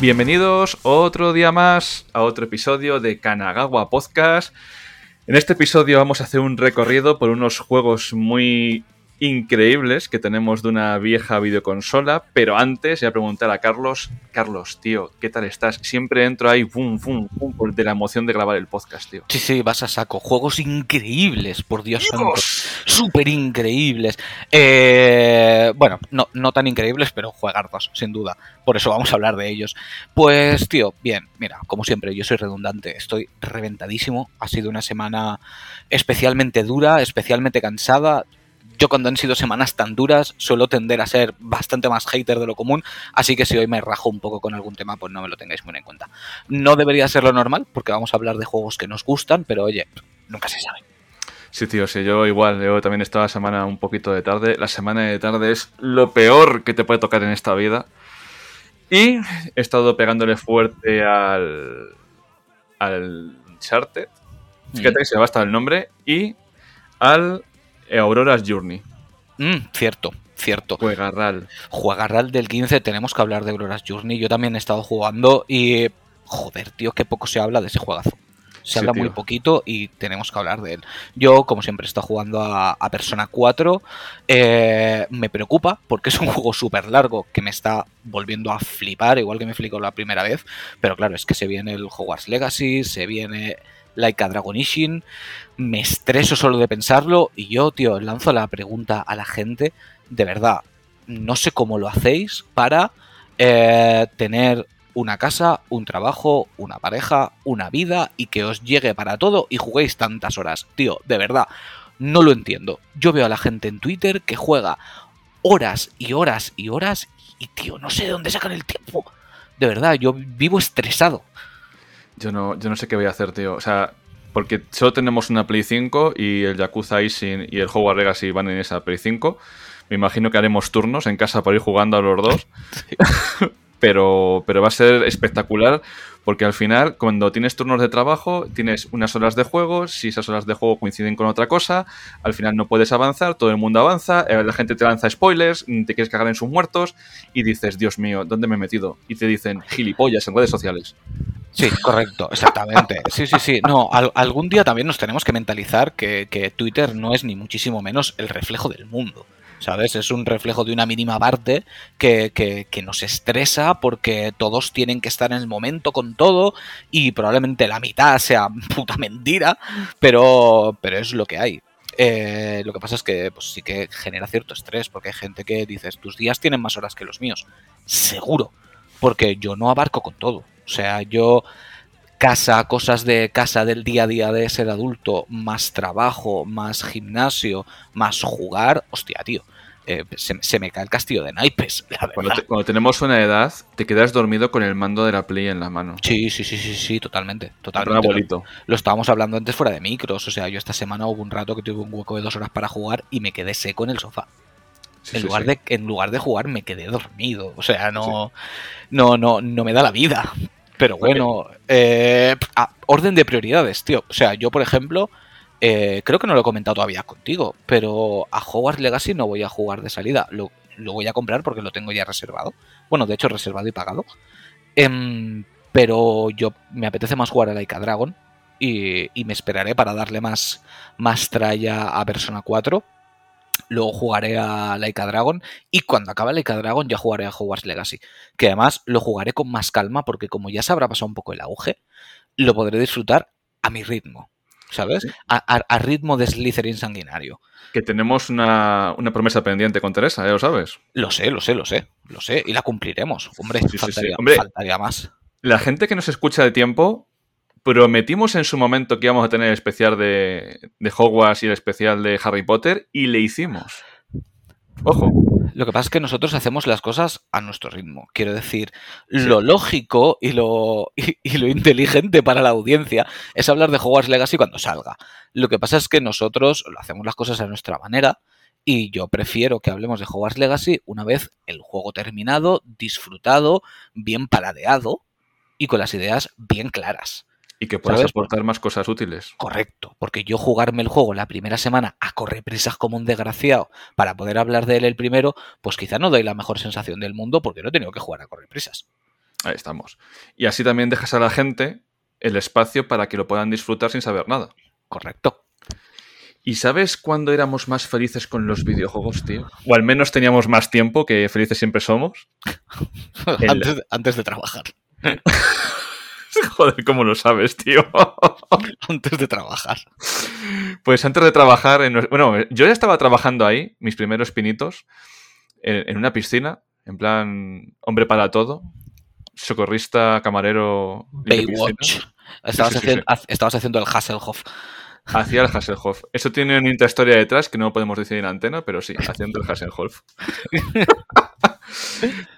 Bienvenidos otro día más a otro episodio de Kanagawa Podcast. En este episodio vamos a hacer un recorrido por unos juegos muy increíbles que tenemos de una vieja videoconsola, pero antes voy a preguntar a Carlos, Carlos, tío, ¿qué tal estás? Siempre entro ahí, pum, pum, pum, de la emoción de grabar el podcast, tío. Sí, sí, vas a saco. Juegos increíbles, por Dios santo. Súper increíbles. Eh, bueno, no, no tan increíbles, pero juegardos, sin duda. Por eso vamos a hablar de ellos. Pues, tío, bien, mira, como siempre, yo soy redundante, estoy reventadísimo. Ha sido una semana especialmente dura, especialmente cansada yo cuando han sido semanas tan duras suelo tender a ser bastante más hater de lo común, así que si hoy me rajo un poco con algún tema, pues no me lo tengáis muy en cuenta. No debería ser lo normal, porque vamos a hablar de juegos que nos gustan, pero oye, nunca se sabe. Sí, tío, sí, yo igual, yo también estaba la semana un poquito de tarde. La semana de tarde es lo peor que te puede tocar en esta vida. Y he estado pegándole fuerte al. al Uncharted. Fíjate que se me va hasta el nombre. Y al Aurora's Journey. Mm, cierto, cierto. Juegarral. Juegarral del 15, tenemos que hablar de Aurora's Journey. Yo también he estado jugando y. Joder, tío, qué poco se habla de ese juegazo. Se habla muy poquito y tenemos que hablar de él. Yo, como siempre, he estado jugando a, Persona 4. Eh, me preocupa porque es un juego súper largo que me está volviendo a flipar, igual que me flipó la primera vez. Pero claro, es que se viene el Hogwarts Legacy, se viene Laika Dragon Ishin. Me estreso solo de pensarlo y yo, tío, lanzo la pregunta a la gente. De verdad, no sé cómo lo hacéis para eh, tener una casa, un trabajo, una pareja, una vida y que os llegue para todo y juguéis tantas horas. Tío, de verdad, no lo entiendo. Yo veo a la gente en Twitter que juega horas y horas y horas y, tío, no sé de dónde sacan el tiempo. De verdad, yo vivo estresado. Yo no, yo no sé qué voy a hacer, tío. O sea, porque solo tenemos una Play 5 y el Yakuza Ishin y el Hogwarts Legacy van en esa Play 5. Me imagino que haremos turnos en casa para ir jugando a los dos. pero, pero va a ser espectacular porque al final, cuando tienes turnos de trabajo, tienes unas horas de juego, si esas horas de juego coinciden con otra cosa, al final no puedes avanzar, todo el mundo avanza, eh, la gente te lanza spoilers, mm, te quieres cagar en sus muertos y dices, Dios mío, ¿dónde me he metido? Y te dicen gilipollas en redes sociales. Sí, correcto, exactamente. Sí, sí, sí. No, algún día también nos tenemos que mentalizar que, que Twitter no es ni muchísimo menos el reflejo del mundo. ¿Sabes? Es un reflejo de una mínima parte que, que, nos estresa porque todos tienen que estar en el momento con todo y probablemente la mitad sea puta mentira, pero, pero es lo que hay. Eh, lo que pasa es que pues, sí que genera cierto estrés porque hay gente que dices, tus días tienen más horas que los míos. Seguro, porque yo no abarco con todo. O sea, yo casa, cosas de casa del día a día de ser adulto, más trabajo, más gimnasio, más jugar, hostia, tío. Eh, se, me cae el castillo de naipes. cuando, tenemos una edad, te quedas dormido con el mando de la Play en la mano. Sí, sí, sí, sí, sí, totalmente. totalmente. Lo, lo, estábamos hablando antes fuera de micros. O sea, yo esta semana hubo un rato que tuve un hueco de dos horas para jugar y me quedé seco en el sofá. en, lugar De, en lugar de jugar me quedé dormido. O sea, no, no, no, no me da la vida. Pero bueno, eh, orden de prioridades, tío. O sea, yo, por ejemplo, eh, creo que no lo he comentado todavía contigo, pero a Hogwarts Legacy no voy a jugar de salida. Lo, voy a comprar porque lo tengo ya reservado. Bueno, de hecho, reservado y pagado. Em, pero yo me apetece más jugar a Laika Dragon y, y, me esperaré para darle más, más tralla a Persona 4 luego jugaré a Laika Dragon y cuando acabe Laika Dragon ya jugaré a Hogwarts Legacy, que además lo jugaré con más calma porque como ya se habrá pasado un poco el auge, lo podré disfrutar a mi ritmo, ¿sabes? A, ritmo de Slytherin sanguinario. Que tenemos una, promesa pendiente con Teresa, ¿eh? ¿Lo sabes? Lo sé, lo sé, lo sé, lo sé, y la cumpliremos. Hombre, faltaría, faltaría más. La gente que nos escucha de tiempo prometimos en su momento que íbamos a tener el especial de, de Hogwarts y el especial de Harry Potter y le hicimos. Ojo. Lo que pasa es que nosotros hacemos las cosas a nuestro ritmo. Quiero decir, lo lógico y lo, y, lo inteligente para la audiencia es hablar de Hogwarts Legacy cuando salga. Lo que pasa es que nosotros lo hacemos las cosas a nuestra manera y yo prefiero que hablemos de Hogwarts Legacy una vez el juego terminado, disfrutado, bien paladeado y con las ideas bien claras. Y que puedas aportar más cosas útiles. Correcto, porque yo jugarme el juego la primera semana a correr prisas como un desgraciado para poder hablar de él el primero, pues quizá no doy la mejor sensación del mundo porque no he tenido que jugar a correr prisas. Ahí estamos. Y así también dejas a la gente el espacio para que lo puedan disfrutar sin saber nada. Correcto. ¿Y sabes cuándo éramos más felices con los videojuegos, tío? O al menos teníamos más tiempo, que felices siempre somos. antes, de, trabajar. Joder, ¿cómo lo sabes, tío? antes de trabajar. Pues antes de trabajar, en... bueno, yo ya estaba trabajando ahí, mis primeros pinitos, en, una piscina, en plan hombre para todo, socorrista, camarero. Baywatch. Estabas, estabas haciendo el Hasselhoff. Hacía el Hasselhoff. Eso tiene una historia detrás que no podemos decir en antena, pero sí, haciendo el Hasselhoff.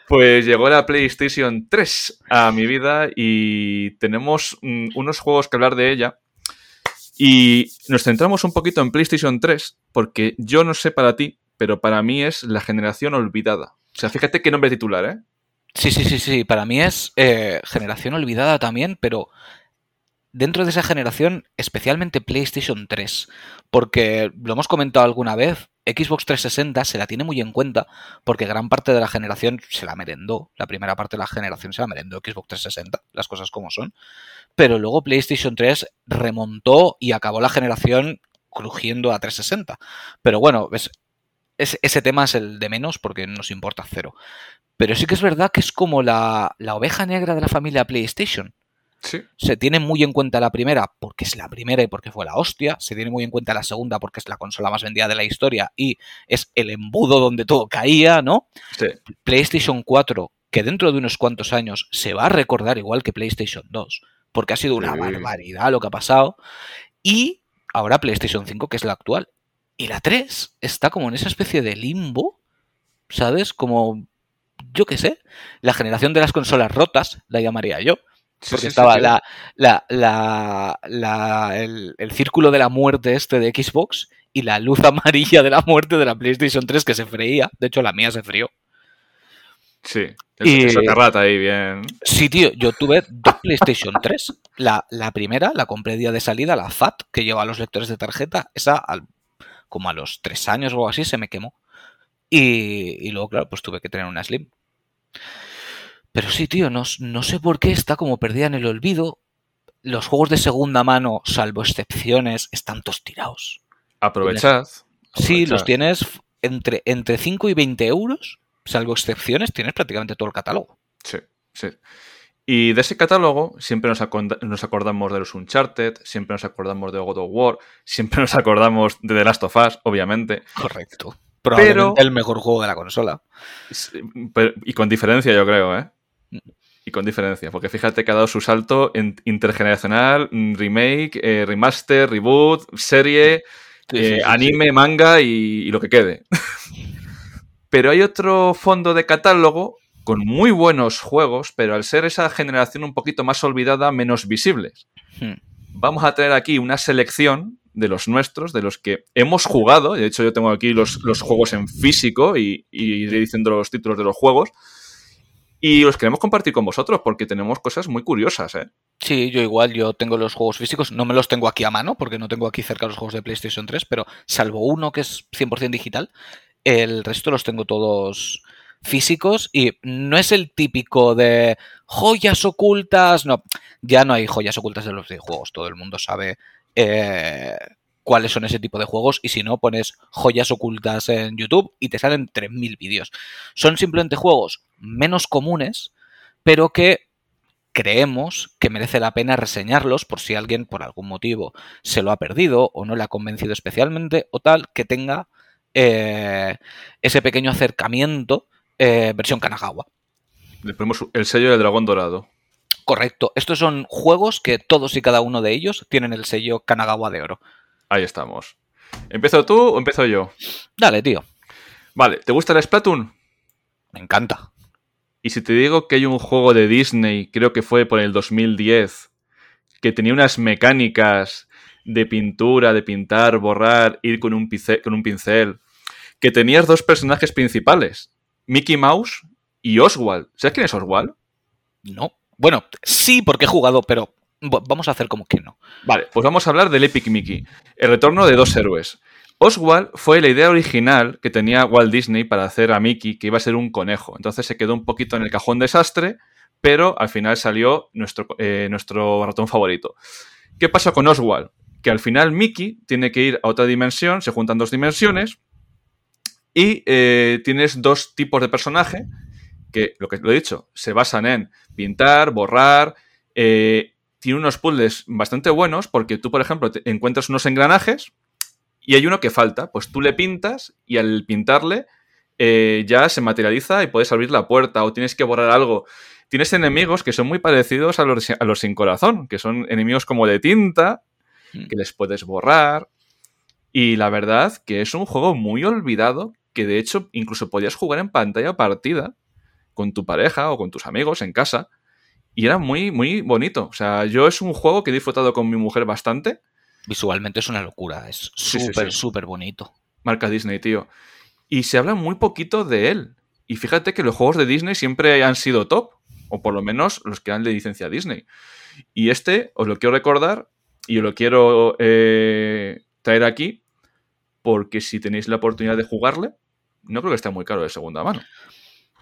pues llegó la PlayStation 3 a mi vida y tenemos mm, unos juegos que hablar de ella. Y nos centramos un poquito en PlayStation 3 porque yo no sé para ti, pero para mí es la generación olvidada. O sea, fíjate qué nombre titular, ¿eh? Sí, sí, sí, sí. Para mí es eh, generación olvidada también, pero dentro de esa generación, especialmente PlayStation 3, porque lo hemos comentado alguna vez, Xbox 360 se la tiene muy en cuenta porque gran parte de la generación se la merendó, la primera parte de la generación se la merendó Xbox 360, las cosas como son, pero luego PlayStation 3 remontó y acabó la generación crujiendo a 360. Pero bueno, ese tema es el de menos porque nos importa cero. Pero sí que es verdad que es como la, la oveja negra de la familia PlayStation se tiene muy en cuenta la primera porque es la primera y porque fue la hostia. Se tiene muy en cuenta la segunda porque es la consola más vendida de la historia y es el embudo donde todo caía, ¿no? PlayStation 4, que dentro de unos cuantos años se va a recordar igual que PlayStation 2, porque ha sido una barbaridad lo que ha pasado. Y ahora PlayStation 5, que es la actual. Y la 3 está como en esa especie de limbo, ¿sabes? Como, yo qué sé, la generación de las consolas rotas, la llamaría yo porque estaba la, la, la, el, círculo de la muerte este de Xbox y la luz amarilla de la muerte de la PlayStation 3 que se freía. De hecho, la mía se frió. Sí, y, esa carrata ahí bien. Sí, tío, yo tuve dos PlayStation 3. La, primera la compré día de salida, la FAT, que lleva los lectores de tarjeta. Esa, como a los tres años o algo así, se me quemó. Y, y luego, claro, pues tuve que tener una Slim. Pero sí, tío, no, no sé por qué está como perdida en el olvido. Los juegos de segunda mano, salvo excepciones, están todos tirados. Aprovechad. Sí, los tienes entre, entre 5 y 20 euros, salvo excepciones, tienes prácticamente todo el catálogo. Sí, sí. Y de ese catálogo siempre nos, nos, acordamos de los Uncharted, siempre nos acordamos de God of War, siempre nos acordamos de The Last of Us, obviamente. Correcto. Probablemente el mejor juego de la consola. y con diferencia, yo creo, ¿eh? Y con diferencia, porque fíjate que ha dado su salto en intergeneracional, remake, eh, remaster, reboot, serie, eh, anime, manga y, lo que quede. pero hay otro fondo de catálogo con muy buenos juegos, pero al ser esa generación un poquito más olvidada, menos visibles. Hmm. Vamos a tener aquí una selección de los nuestros, de los que hemos jugado. De hecho, yo tengo aquí los, juegos en físico y, y iré diciendo los títulos de los juegos y los queremos compartir con vosotros porque tenemos cosas muy curiosas, ¿eh? Sí, yo igual, yo tengo los juegos físicos, no me los tengo aquí a mano porque no tengo aquí cerca los juegos de PlayStation 3, pero salvo uno que es 100% digital, el resto los tengo todos físicos y no es el típico de joyas ocultas, no, ya no hay joyas ocultas de los videojuegos, todo el mundo sabe eh, cuáles son ese tipo de juegos y si no pones joyas ocultas en YouTube y te salen 3.000 vídeos. Son simplemente juegos menos comunes, pero que creemos que merece la pena reseñarlos por si alguien por algún motivo se lo ha perdido o no le ha convencido especialmente o tal que tenga eh, ese pequeño acercamiento eh, versión Kanagawa. Le ponemos el sello del dragón dorado. Correcto. Estos son juegos que todos y cada uno de ellos tienen el sello Kanagawa de oro. Ahí estamos. ¿Empiezo tú o empiezo yo? Dale, tío. Vale, ¿te gusta el Splatoon? Me encanta. Y si te digo que hay un juego de Disney, creo que fue por el 2010, que tenía unas mecánicas de pintura, de pintar, borrar, ir con un pincel, con un pincel que tenías dos personajes principales, Mickey Mouse y Oswald. ¿Sabes quién es Oswald? No. Bueno, sí, porque he jugado, pero Vamos a hacer como que no. Vale, pues vamos a hablar del Epic Mickey, el retorno de dos héroes. Oswald fue la idea original que tenía Walt Disney para hacer a Mickey, que iba a ser un conejo. Entonces se quedó un poquito en el cajón desastre, pero al final salió nuestro, eh, nuestro ratón favorito. ¿Qué pasa con Oswald? Que al final Mickey tiene que ir a otra dimensión, se juntan dos dimensiones y eh, tienes dos tipos de personaje que, lo que he dicho, se basan en pintar, borrar. Eh, tiene unos puzzles bastante buenos porque tú, por ejemplo, encuentras unos engranajes y hay uno que falta. Pues tú le pintas y al pintarle eh, ya se materializa y puedes abrir la puerta o tienes que borrar algo. Tienes enemigos que son muy parecidos a los, a los sin corazón, que son enemigos como de tinta, hmm. que les puedes borrar. Y la verdad que es un juego muy olvidado, que de hecho incluso podías jugar en pantalla partida con tu pareja o con tus amigos en casa. Y era muy, muy bonito. O sea, yo es un juego que he disfrutado con mi mujer bastante. Visualmente es una locura, es súper, súper bonito. Marca Disney, tío. Y se habla muy poquito de él. Y fíjate que los juegos de Disney siempre han sido top, o por lo menos los que dan de licencia a Disney. Y este os lo quiero recordar y os lo quiero eh, traer aquí, porque si tenéis la oportunidad de jugarle, no creo que esté muy caro de segunda mano.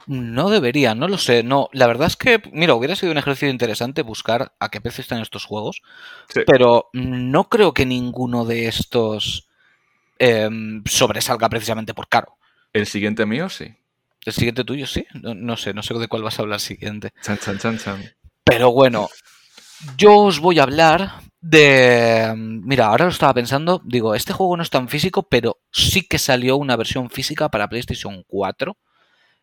No debería, no lo sé. No, la verdad es que, mira, hubiera sido un ejercicio interesante buscar a qué precio están estos juegos, pero no creo que ninguno de estos em, sobresalga precisamente por caro. El siguiente mío, sí. El siguiente tuyo, sí. No, sé, no sé de cuál vas a hablar siguiente. Chan, chan, chan, chan. Pero bueno, yo os voy a hablar de... Mira, ahora lo estaba pensando, digo, este juego no es tan físico, pero sí que salió una versión física para PlayStation 4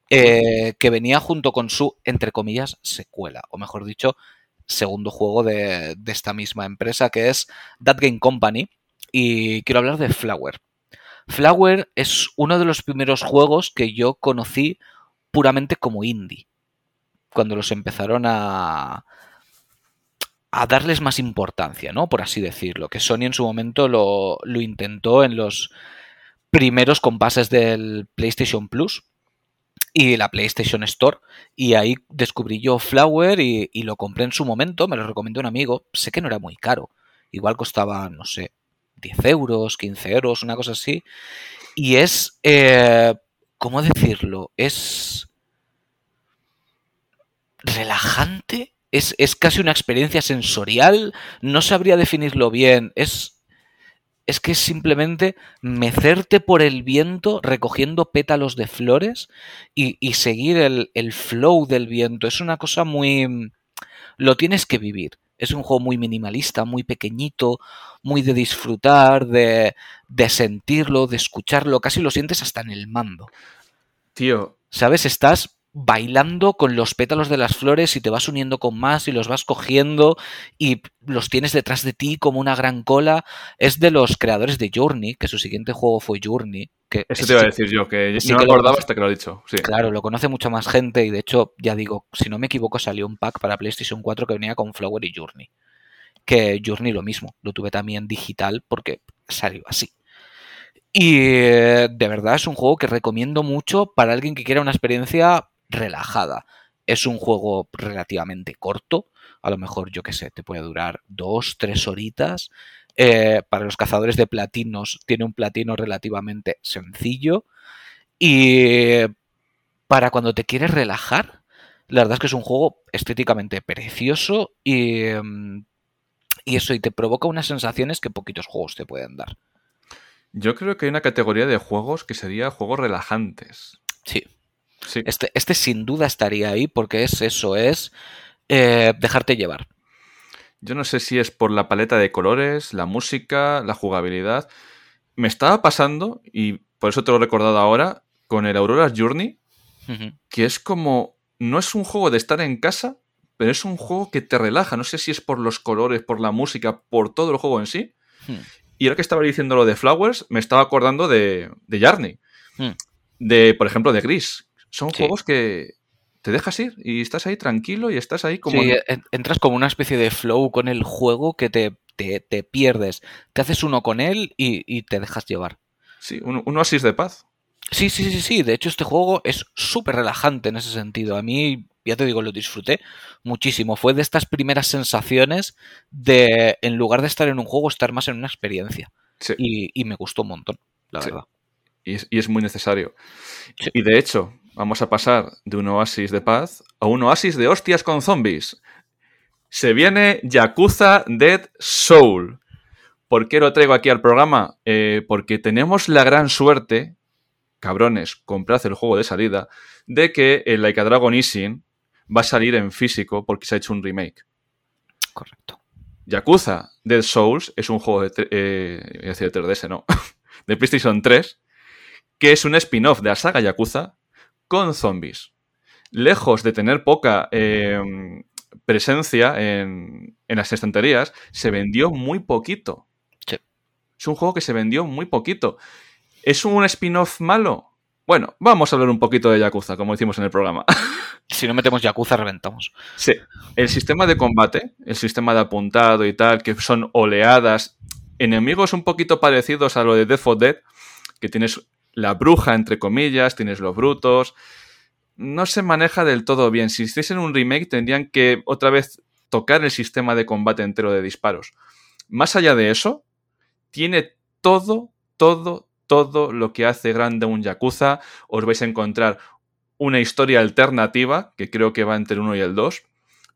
eh, que venía junto con su, entre comillas, secuela, o mejor dicho, segundo juego de, esta misma empresa, que es That Game Company. Y quiero hablar de Flower. Flower es uno de los primeros juegos que yo conocí puramente como indie. Cuando los empezaron a, a darles más importancia, ¿no? Por así decirlo. Que Sony en su momento lo, lo intentó en los primeros compases del PlayStation Plus y la PlayStation Store. Y ahí descubrí yo Flower y, lo compré en su momento, me lo recomendó un amigo. Sé que no era muy caro. Igual costaba, no sé, 10 euros, 15 euros, una cosa así. Y es, eh, ¿cómo decirlo? Es relajante. Es, es casi una experiencia sensorial. No sabría definirlo bien. Es es que es simplemente mecerte por el viento recogiendo pétalos de flores y, seguir el, el, flow del viento. Es una cosa muy... Lo tienes que vivir. Es un juego muy minimalista, muy pequeñito, muy de disfrutar, de, de sentirlo, de escucharlo. Casi lo sientes hasta en el mando. Tío. ¿Sabes? Estás bailando con los pétalos de las flores y te vas uniendo con más y los vas cogiendo y los tienes detrás de ti como una gran cola. Es de los creadores de Journey, que su siguiente juego fue Journey. Que Eso te iba a decir yo, que no me acordaba hasta que lo he dicho. Claro, lo conoce mucha más gente y de hecho, ya digo, si no me equivoco, salió un pack para PlayStation 4 que venía con Flower y Journey. Que Journey lo mismo, lo tuve también digital porque salió así. Y eh, de verdad es un juego que recomiendo mucho para alguien que quiera una experiencia relajada. Es un juego relativamente corto, a lo mejor yo qué sé, te puede durar dos, tres horitas. Eh, para los cazadores de platinos tiene un platino relativamente sencillo. Y para cuando te quieres relajar, la verdad es que es un juego estéticamente precioso y, y eso, y te provoca unas sensaciones que poquitos juegos te pueden dar. Yo creo que hay una categoría de juegos que sería juegos relajantes. Sí. Este, este sin duda estaría ahí porque es eso, es eh, dejarte llevar. Yo no sé si es por la paleta de colores, la música, la jugabilidad. Me estaba pasando, y por eso te lo he recordado ahora, con el Aurora Journey, que es como. No es un juego de estar en casa, pero es un juego que te relaja. No sé si es por los colores, por la música, por todo el juego en sí. Hmm. Y ahora que estaba diciendo lo de Flowers, me estaba acordando de, de. Hmm. De, por ejemplo, de Gris, son juegos que te dejas ir y estás ahí tranquilo y estás ahí como... Sí, entras como una especie de flow con el juego que te, te, pierdes. Te haces uno con él y, te dejas llevar. Sí, un, un, oasis de paz. Sí, sí, sí, sí. De hecho, este juego es súper relajante en ese sentido. A mí, ya te digo, lo disfruté muchísimo. Fue de estas primeras sensaciones de, en lugar de estar en un juego, estar más en una experiencia. Y, me gustó un montón, la verdad. Y es, muy necesario. Y de hecho, Vamos a pasar de un oasis de paz a un oasis de hostias con zombies. Se viene Yakuza Dead Soul. ¿Por qué lo traigo aquí al programa? Eh, porque tenemos la gran suerte, cabrones, comprad el juego de salida, de que el Like a Dragon Ishin va a salir en físico porque se ha hecho un remake. Correcto. Yakuza Dead Souls es un juego de, eh, decir 3DS, no, de PlayStation 3, que es un spin-off de la saga Yakuza con zombies. Lejos de tener poca eh, presencia en, las estanterías, se vendió muy poquito. Es un juego que se vendió muy poquito. ¿Es un spin-off malo? Bueno, vamos a hablar un poquito de Yakuza, como decimos en el programa. Si no metemos Yakuza, reventamos. Sí. El sistema de combate, el sistema de apuntado y tal, que son oleadas, enemigos un poquito parecidos a lo de Death of Dead, que tienes la bruja, entre comillas, tienes los brutos. No se maneja del todo bien. Si hiciesen un remake, tendrían que otra vez tocar el sistema de combate entero de disparos. Más allá de eso, tiene todo, todo, todo lo que hace grande un Yakuza. Os vais a encontrar una historia alternativa, que creo que va entre el 1 y el 2.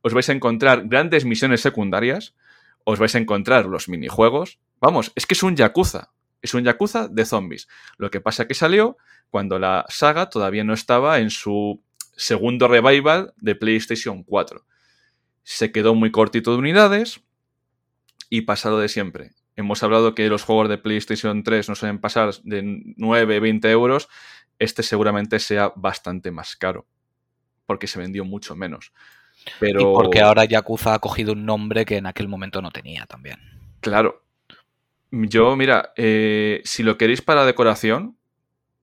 Os vais a encontrar grandes misiones secundarias. Os vais a encontrar los minijuegos. Vamos, es que es un Yakuza. Es un Yakuza de zombies. Lo que pasa que salió cuando la saga todavía no estaba en su segundo revival de PlayStation 4. Se quedó muy cortito de unidades y pasado de siempre. Hemos hablado que los juegos de PlayStation 3 no suelen pasar de 9, 20 euros. Este seguramente sea bastante más caro. Porque se vendió mucho menos. Pero... Y porque ahora Yakuza ha cogido un nombre que en aquel momento no tenía también. Claro. Yo, mira, eh, si lo queréis para decoración,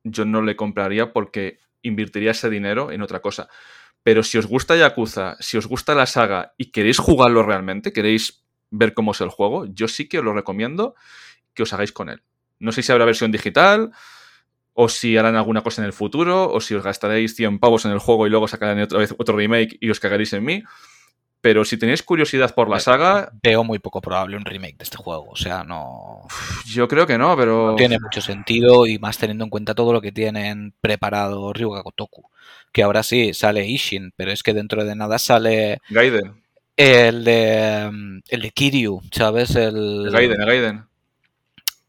yo no le compraría porque invertiría ese dinero en otra cosa. Pero si os gusta Yakuza, si os gusta la saga y queréis jugarlo realmente, queréis ver cómo es el juego, yo sí que os lo recomiendo que os hagáis con él. No sé si habrá versión digital, o si harán alguna cosa en el futuro, o si os gastaréis 100 pavos en el juego y luego sacarán otra vez otro remake y os cagaréis en mí. Pero si tenéis curiosidad por la saga. Veo muy poco probable un remake de este juego. O sea, no. Yo creo que no, pero. No tiene mucho sentido y más teniendo en cuenta todo lo que tienen preparado Ryuga Gotoku. Que ahora sí sale Ishin, pero es que dentro de nada sale. Gaiden. El de. El de Kiryu, ¿sabes? El, Gaiden, el Gaiden.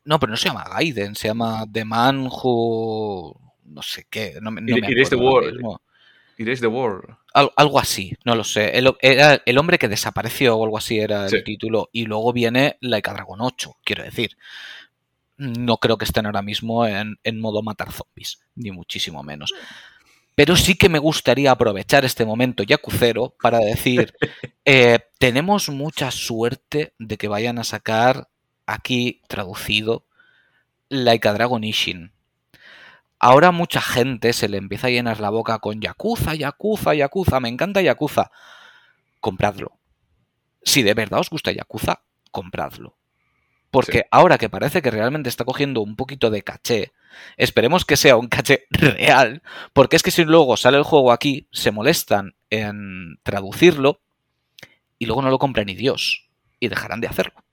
No, pero no se llama Gaiden, se llama The Man Who. No sé qué. No, no me the World. The World. algo así, no lo sé. El, era el hombre que desapareció o algo así era el título. Y luego viene Laika Dragon 8, quiero decir. No creo que estén ahora mismo en, en modo matar zombies, ni muchísimo menos. Pero sí que me gustaría aprovechar este momento yacucero para decir, eh, tenemos mucha suerte de que vayan a sacar aquí traducido Laika Dragon Ishin. Ahora mucha gente se le empieza a llenar la boca con Yakuza, Yakuza, Yakuza, me encanta Yakuza. Compradlo. Si de verdad os gusta Yakuza, compradlo. Porque ahora que parece que realmente está cogiendo un poquito de caché, Esperemos que sea un caché real, porque es que si luego sale el juego aquí, se molestan en traducirlo y luego no lo compra ni Dios y dejarán de hacerlo.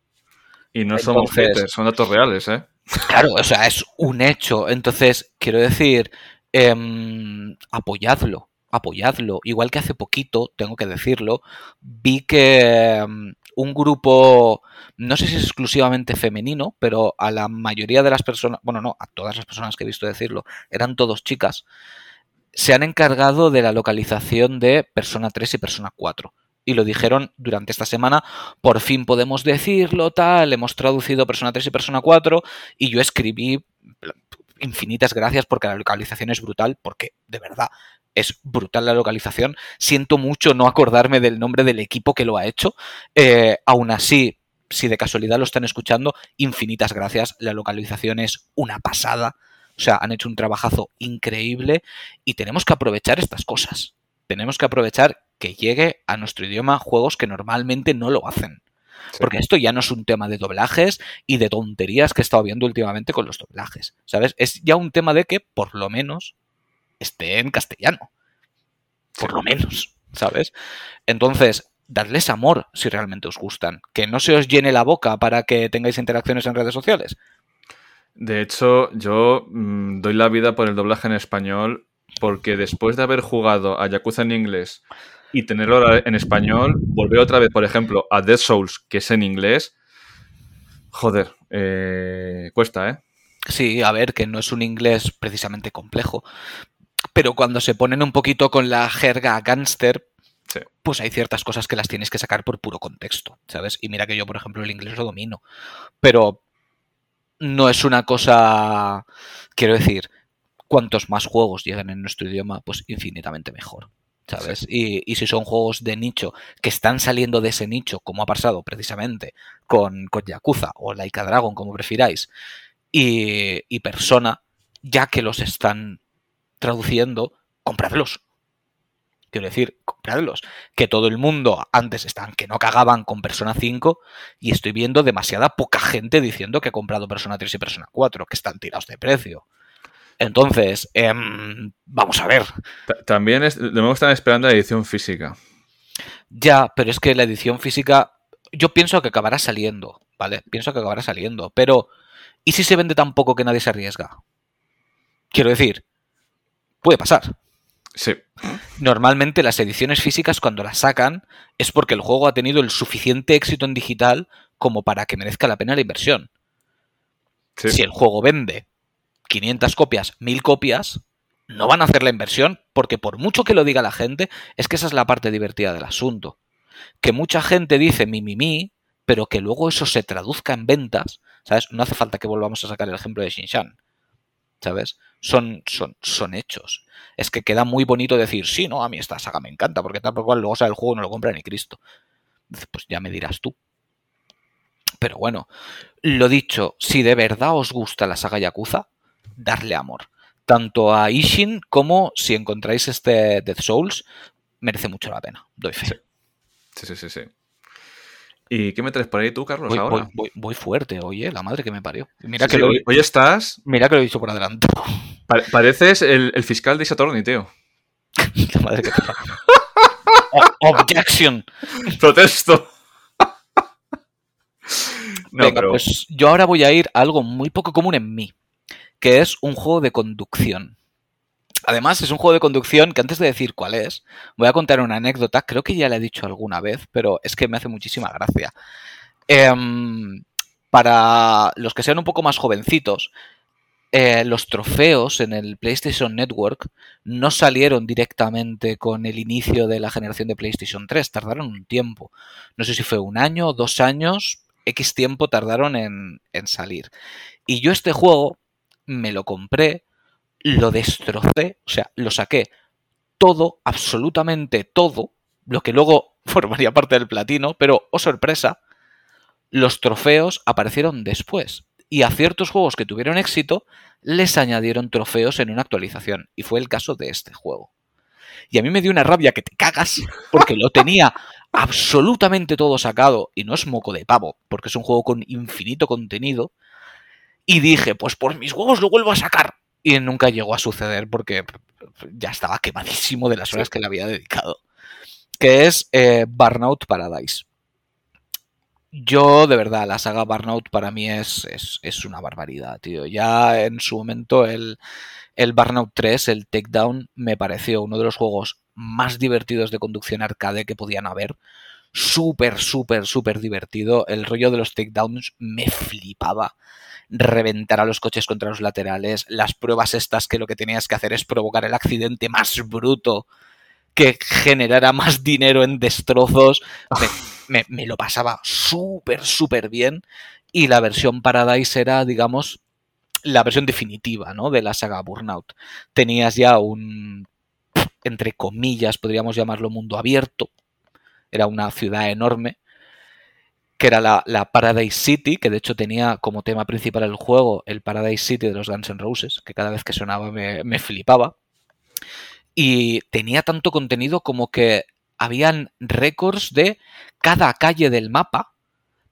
Y no somos haters, son datos reales, ¿eh? Claro, o sea, es un hecho. Entonces, quiero decir, em, apoyadlo, apoyadlo. Igual que hace poquito, tengo que decirlo, vi que em, un grupo, no sé si es exclusivamente femenino, pero a la mayoría de las personas, bueno, no, a todas las personas que he visto decirlo, eran todos chicas, se han encargado de la localización de Persona 3 y Persona 4 y lo dijeron durante esta semana, por fin podemos decirlo, tal, hemos traducido Persona 3 y Persona 4 y yo escribí infinitas gracias porque la localización es brutal, porque de verdad es brutal la localización. Siento mucho no acordarme del nombre del equipo que lo ha hecho. Eh, aún así, si de casualidad lo están escuchando, infinitas gracias. La localización es una pasada. O sea, han hecho un trabajazo increíble y tenemos que aprovechar estas cosas. Tenemos que aprovechar que llegue a nuestro idioma juegos que normalmente no lo hacen. Porque esto ya no es un tema de doblajes y de tonterías que he estado viendo últimamente con los doblajes. ¿Sabes? Es ya un tema de que, por lo menos, esté en castellano. Por lo menos, ¿sabes? Entonces, dadles amor si realmente os gustan. Que no se os llene la boca para que tengáis interacciones en redes sociales. De hecho, yo mm, doy la vida por el doblaje en español porque después de haber jugado a Yakuza en inglés y tenerlo en español, volver otra vez, por ejemplo, a Dead Souls, que es en inglés, joder, eh, cuesta, ¿eh? Sí, a ver, que no es un inglés precisamente complejo, pero cuando se ponen un poquito con la jerga gangster, pues hay ciertas cosas que las tienes que sacar por puro contexto, ¿sabes? Y mira que yo, por ejemplo, el inglés lo domino, pero no es una cosa, quiero decir, cuantos más juegos lleguen en nuestro idioma, pues infinitamente mejor. ¿Sabes? Y, si son juegos de nicho que están saliendo de ese nicho, como ha pasado precisamente con, con Yakuza o Laika Dragon, como prefiráis, y, y Persona, ya que los están traduciendo, compradlos. Quiero decir, compradlos. Que todo el mundo antes estaban que no cagaban con Persona 5 y estoy viendo demasiada poca gente diciendo que ha comprado Persona 3 y Persona 4, que están tirados de precio. Entonces, em, vamos a ver. También es, de nuevo están esperando la edición física. Ya, pero es que la edición física, yo pienso que acabará saliendo, ¿vale? Pienso que acabará saliendo, pero ¿y si se vende tan poco que nadie se arriesga? Quiero decir, puede pasar. Sí. Normalmente las ediciones físicas cuando las sacan es porque el juego ha tenido el suficiente éxito en digital como para que merezca la pena la inversión. Si el juego vende 500 copias, 1000 copias, no van a hacer la inversión porque por mucho que lo diga la gente, es que esa es la parte divertida del asunto. Que mucha gente dice mi, mi, mi, pero que luego eso se traduzca en ventas, ¿sabes? No hace falta que volvamos a sacar el ejemplo de Shinshan, ¿sabes? Son, son, son hechos. Es que queda muy bonito decir, sí, no, a mí esta saga me encanta, porque tal por cual luego sale el juego no lo compra ni Cristo. Pues ya me dirás tú. Pero bueno, lo dicho, si de verdad os gusta la saga Yakuza, darle amor. Tanto a Ishin como si encontráis este Death Souls, merece mucho la pena. Doy fe. Sí, sí, sí, sí. ¿Y qué me traes por ahí tú, Carlos, voy, ahora? Voy, fuerte, oye, la madre que me parió. Mira que hoy, estás... Mira que lo he dicho por adelante. pareces el, fiscal de Saturni, tío. la madre que te parió. Objection. Protesto. Venga, pues yo ahora voy a ir a algo muy poco común en mí que es un juego de conducción. Además, es un juego de conducción que antes de decir cuál es, voy a contar una anécdota, creo que ya la he dicho alguna vez, pero es que me hace muchísima gracia. Em, para los que sean un poco más jovencitos, eh, los trofeos en el PlayStation Network no salieron directamente con el inicio de la generación de PlayStation 3, tardaron un tiempo. No sé si fue un año, dos años, X tiempo tardaron en, en salir. Y yo este juego me lo compré, lo destrocé, o sea, lo saqué todo, absolutamente todo, lo que luego formaría parte del platino, pero, oh sorpresa, los trofeos aparecieron después. Y a ciertos juegos que tuvieron éxito, les añadieron trofeos en una actualización. Y fue el caso de este juego. Y a mí me dio una rabia que te cagas, porque lo tenía absolutamente todo sacado, y no es moco de pavo, porque es un juego con infinito contenido, y dije, pues por mis huevos lo vuelvo a sacar. Y nunca llegó a suceder porque ya estaba quemadísimo de las horas que le había dedicado. Que es eh, Burnout Paradise. Yo, de verdad, la saga Burnout para mí es, es, una barbaridad, tío. Ya en su momento el, el Burnout 3, el Takedown, me pareció uno de los juegos más divertidos de conducción arcade que podían haber. Súper, súper, súper divertido. El rollo de los takedowns me flipaba reventar a los coches contra los laterales, las pruebas estas que lo que tenías que hacer es provocar el accidente más bruto que generara más dinero en destrozos. Me, lo pasaba súper, súper bien. Y la versión Paradise era, digamos, la versión definitiva, ¿no? De la saga Burnout. Tenías ya un, entre comillas, podríamos llamarlo mundo abierto. Era una ciudad enorme que era la, Paradise City, que de hecho tenía como tema principal el juego el Paradise City de los Guns N' Roses, que cada vez que sonaba me, me flipaba. Y tenía tanto contenido como que habían récords de cada calle del mapa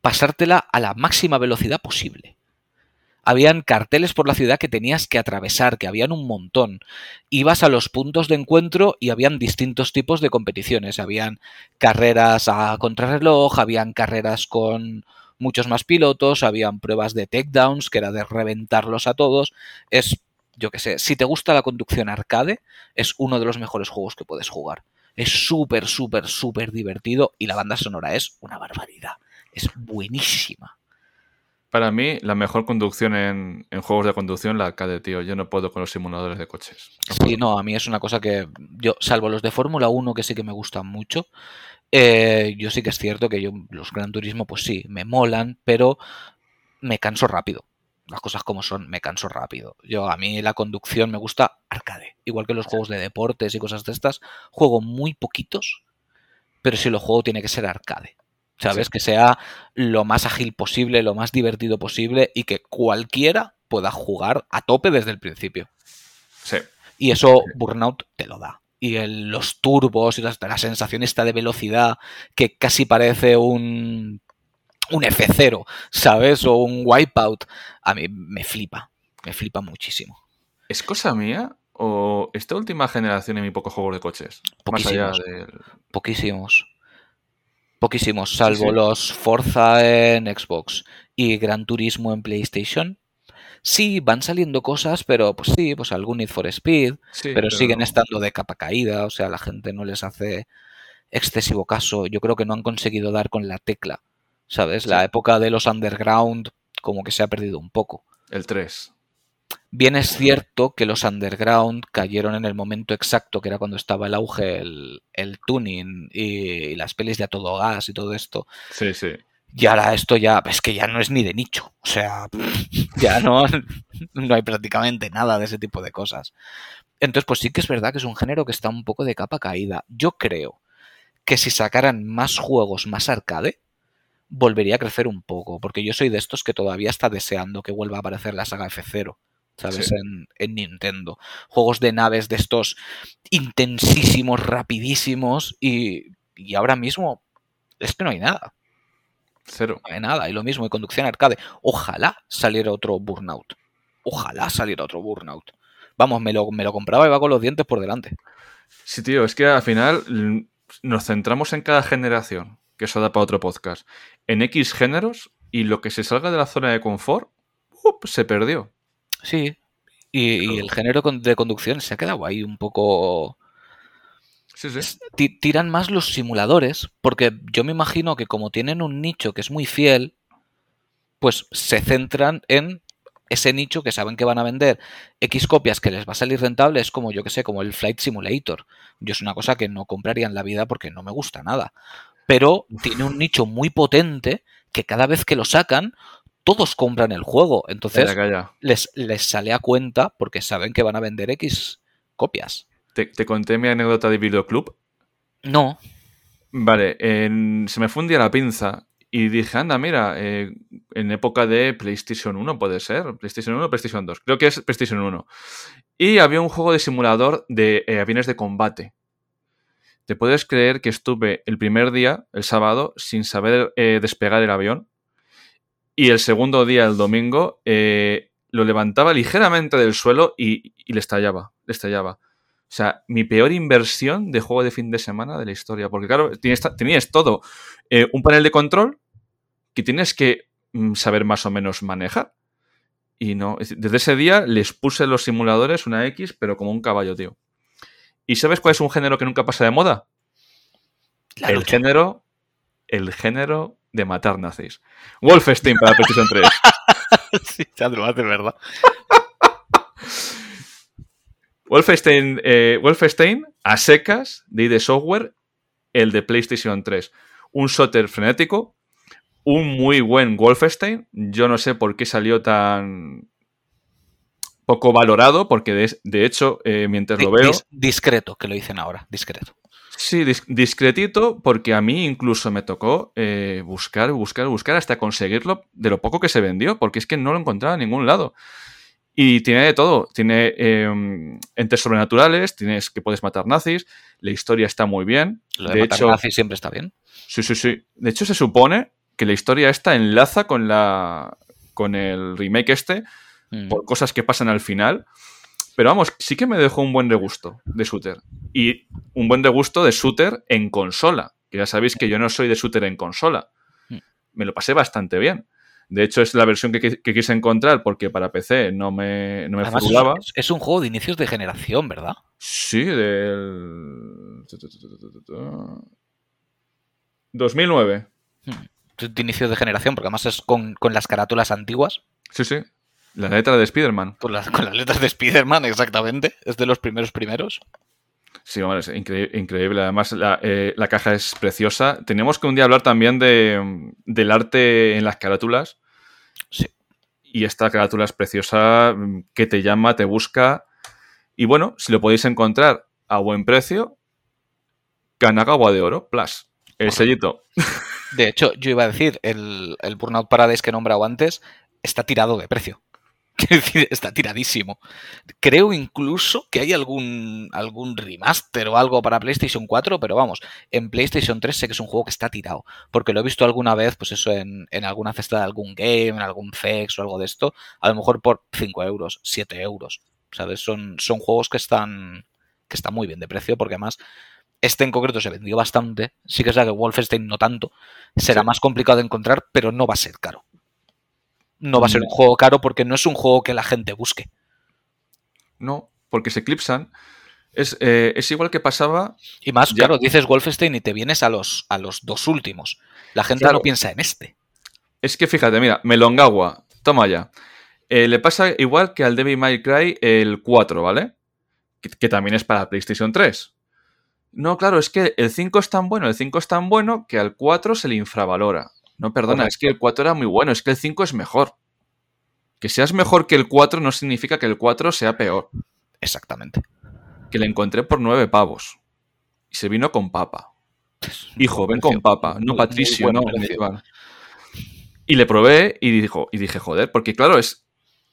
pasártela a la máxima velocidad posible habían carteles por la ciudad que tenías que atravesar, que habían un montón. Ibas a los puntos de encuentro y habían distintos tipos de competiciones. Habían carreras a contrarreloj, habían carreras con muchos más pilotos, habían pruebas de takedowns, que era de reventarlos a todos. Es yo qué sé, si te gusta la conducción arcade, es uno de los mejores juegos que puedes jugar. Es súper, súper, súper divertido y la banda sonora es una barbaridad. Es buenísima. Para mí, la mejor conducción en, juegos de conducción, la arcade, tío. Yo no puedo con los simuladores de coches. sí, no, a mí es una cosa que yo, salvo los de Fórmula 1, que sí que me gustan mucho, eh, yo sí que es cierto que yo los Gran Turismo, pues sí, me molan, pero me canso rápido. Las cosas como son, me canso rápido. Yo a mí la conducción me gusta arcade, igual que los juegos de deportes y cosas de estas. Juego muy poquitos, pero si lo juego tiene que ser arcade. ¿Sabes? Que sea lo más ágil posible, lo más divertido posible y que cualquiera pueda jugar a tope desde el principio. Sí. Y eso Burnout te lo da y los turbos y la, sensación esta de velocidad que casi parece un, un F0, ¿sabes? O un Wipeout. A mí me flipa, me flipa muchísimo. ¿Es cosa mía o esta última generación en mi pocos juegos de coches? Poquísimos. Poquísimos. Poquísimos, salvo los Forza en Xbox y Gran Turismo en PlayStation Sí, van saliendo cosas, pero pues sí, pues algún Need for Speed, pero, siguen estando de capa caída, o sea, la gente no les hace excesivo caso. Yo creo que no han conseguido dar con la tecla, ¿sabes? La época de los underground como que se ha perdido un poco. El 3. Bien es cierto que los underground cayeron en el momento exacto, que era cuando estaba el auge, el, tuning y, las pelis de a todo gas y todo esto. Sí, sí. Y ahora esto ya, es que ya no es ni de nicho. O sea, ya no, no hay prácticamente nada de ese tipo de cosas. Entonces, pues sí que es verdad que es un género que está un poco de capa caída. Yo creo que si sacaran más juegos más arcade, volvería a crecer un poco. Porque yo soy de estos que todavía está deseando que vuelva a aparecer la saga F0. ¿Sabes? En, en, Nintendo. Juegos de naves de estos intensísimos, rapidísimos. Y, y ahora mismo es que no hay nada. Cero. No hay nada. Y lo mismo, y conducción arcade. Ojalá saliera otro Burnout. Ojalá saliera otro Burnout. Vamos, me lo, me lo compraba y va con los dientes por delante. Sí, tío, es que al final mm, nos centramos en cada generación, que eso da para otro podcast, en X géneros y lo que se salga de la zona de confort, se perdió. Sí, y, y, el género de conducción se ha quedado ahí un poco tiran más los simuladores, porque yo me imagino que como tienen un nicho que es muy fiel, pues se centran en ese nicho que saben que van a vender X copias que les va a salir rentable, es como yo que sé, como el Flight Simulator. Yo es una cosa que no compraría en la vida porque no me gusta nada. Pero tiene un nicho muy potente que cada vez que lo sacan, todos compran el juego. Entonces Les, les sale a cuenta porque saben que van a vender X copias. ¿Te, conté mi anécdota de videoclub? No. Vale, se me fundía la pinza y dije, anda, mira, eh, en época de PlayStation 1 puede ser, PlayStation 1 o PlayStation 2, creo que es PlayStation 1. Y había un juego de simulador de eh, aviones de combate. ¿Te puedes creer que estuve el primer día, el sábado, sin saber eh, despegar el avión? Y el segundo día, el domingo, lo levantaba ligeramente del suelo y, y le estallaba, le estallaba. O sea, mi peor inversión de juego de fin de semana de la historia. Porque, claro, tenías, todo. Eh, un panel de control que tienes que mm, saber más o menos manejar. Y no, desde ese día les puse los simuladores una X, pero como un caballo, tío. ¿Y sabes cuál es un género que nunca pasa de moda? el género. El género de matar nazis. Wolfenstein para PlayStation 3. sí, ya lo hace, ¿verdad? Wolfenstein, eh, Wolfenstein a secas de ID Software, el de PlayStation 3. Un shooter frenético, un muy buen Wolfenstein. Yo no sé por qué salió tan poco valorado, porque de, hecho, eh, mientras lo veo... discreto, que lo dicen ahora, discreto. Sí, discretito, porque a mí incluso me tocó eh, buscar, buscar, buscar hasta conseguirlo de lo poco que se vendió, porque es que no lo encontraba en ningún lado. Y tiene de todo. Tiene em, entes sobrenaturales, tienes que puedes matar nazis, la historia está muy bien. Lo de, matar nazis siempre está bien. Sí, sí, sí. De hecho, se supone que la historia esta enlaza con la con el remake este mm. por cosas que pasan al final. Pero vamos, sí que me dejó un buen regusto de shooter. Y un buen regusto de shooter en consola. Que ya sabéis que yo no soy de shooter en consola. Mm. Me lo pasé bastante bien. De hecho, es la versión que, quise encontrar porque para PC no me, no me Es, un juego de inicios de generación, ¿verdad? Sí, del. 2009. Hmm. De inicios de generación, porque además es con, las carátulas antiguas. Sí, sí. La letra de Spider-Man. Con, las, con las letras de Spider-Man, exactamente. Es de los primeros primeros. Sí, bueno, es increíble. Además, eh, la, caja es preciosa. Teníamos que un día hablar también de, del arte en las carátulas. Sí. Y esta carátula es preciosa, que te llama, te busca. Y bueno, si lo podéis encontrar a buen precio, Kanagawa de Oro, Plus. El sellito. De hecho, yo iba a decir, el, el Burnout Paradise que he nombrado antes está tirado de precio. Decir, está tiradísimo. Creo incluso que hay algún, algún remaster o algo para PlayStation 4, pero vamos, en PlayStation 3 sé que es un juego que está tirado. Porque lo he visto alguna vez, pues eso, en, alguna cesta de algún game, en algún FEX o algo de esto, a lo mejor por 5 euros, 7 euros. ¿Sabes? Son, son juegos que están, que están muy bien de precio, porque además este en concreto se vendió bastante. Sí que es la que Wolfenstein no tanto. Será más complicado de encontrar, pero no va a ser caro no va a ser un juego caro porque no es un juego que la gente busque. No, porque se eclipsan. Es, eh, igual que pasaba. Y más, claro, dices Wolfenstein y te vienes a los, a los dos últimos. La gente no piensa en este. Es que fíjate, mira, Melongawa, toma ya. Eh, le pasa igual que al Devil May Cry el 4, ¿vale? Que, que, también es para PlayStation 3. No, claro, es que el 5 es tan bueno, el 5 es tan bueno que al 4 se le infravalora. No, perdona, es que el 4 era muy bueno, es que el 5 es mejor. Que seas mejor que el 4 no significa que el 4 sea peor. Exactamente. Que le encontré por 9 pavos. Y se vino con papa. Hijo, ven con papa, no Patricio, no. Y le probé y, dijo, y dije, joder, porque claro, es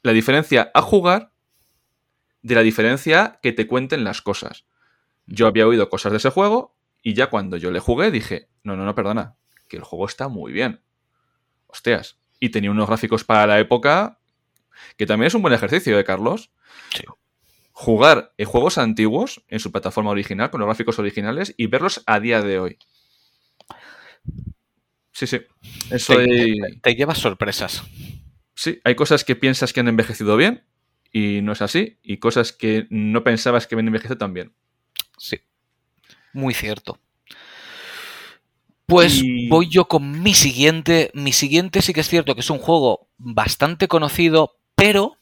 la diferencia a jugar de la diferencia que te cuenten las cosas. Yo había oído cosas de ese juego y ya cuando yo le jugué dije, no, no, no, perdona, que el juego está muy bien. Hostias. Y tenía unos gráficos para la época que también es un buen ejercicio, ¿eh, Carlos? Sí. Jugar en juegos antiguos en su plataforma original, con los gráficos originales, y verlos a día de hoy. Sí, sí. Eso te, te llevas sorpresas. Sí, hay cosas que piensas que han envejecido bien y no es así, y cosas que no pensabas que habían envejecido tan bien. Sí. Muy cierto. Pues voy yo con mi siguiente. Mi siguiente sí que es cierto que es un juego bastante conocido, pero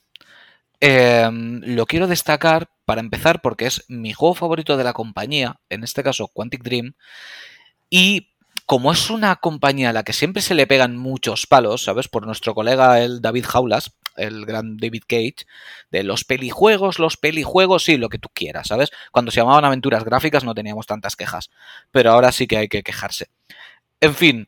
em, lo quiero destacar para empezar porque es mi juego favorito de la compañía, en este caso Quantic Dream, y como es una compañía a la que siempre se le pegan muchos palos, ¿sabes? Por nuestro colega el David Jaulas, el gran David Cage, de los pelijuegos, los pelijuegos, sí, lo que tú quieras, ¿sabes? Cuando se llamaban aventuras gráficas no teníamos tantas quejas, pero ahora sí que hay que quejarse. En fin,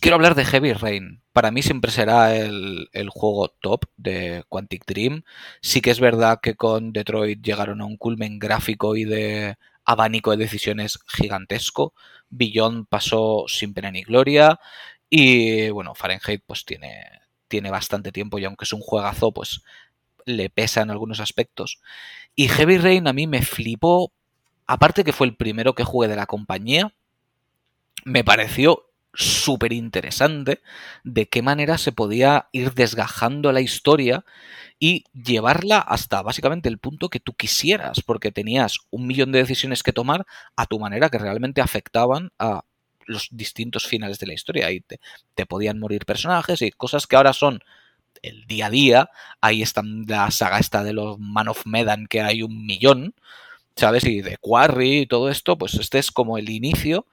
quiero hablar de Heavy Rain. Para mí siempre será el, juego top de Quantic Dream. Sí que es verdad que con Detroit llegaron a un culmen gráfico y de abanico de decisiones gigantesco. Beyond pasó sin pena ni gloria. Y bueno, Fahrenheit pues tiene, tiene bastante tiempo y aunque es un juegazo, pues le pesa en algunos aspectos. Y Heavy Rain a mí me flipó. Aparte que fue el primero que jugué de la compañía me pareció súper interesante de qué manera se podía ir desgajando la historia y llevarla hasta básicamente el punto que tú quisieras, porque tenías un millón de decisiones que tomar a tu manera que realmente afectaban a los distintos finales de la historia te, te podían morir personajes y cosas que ahora son el día a día. Ahí está la saga esta de los Man of Medan que hay un millón, ¿sabes? Y de Quarry y todo esto, pues este es como el inicio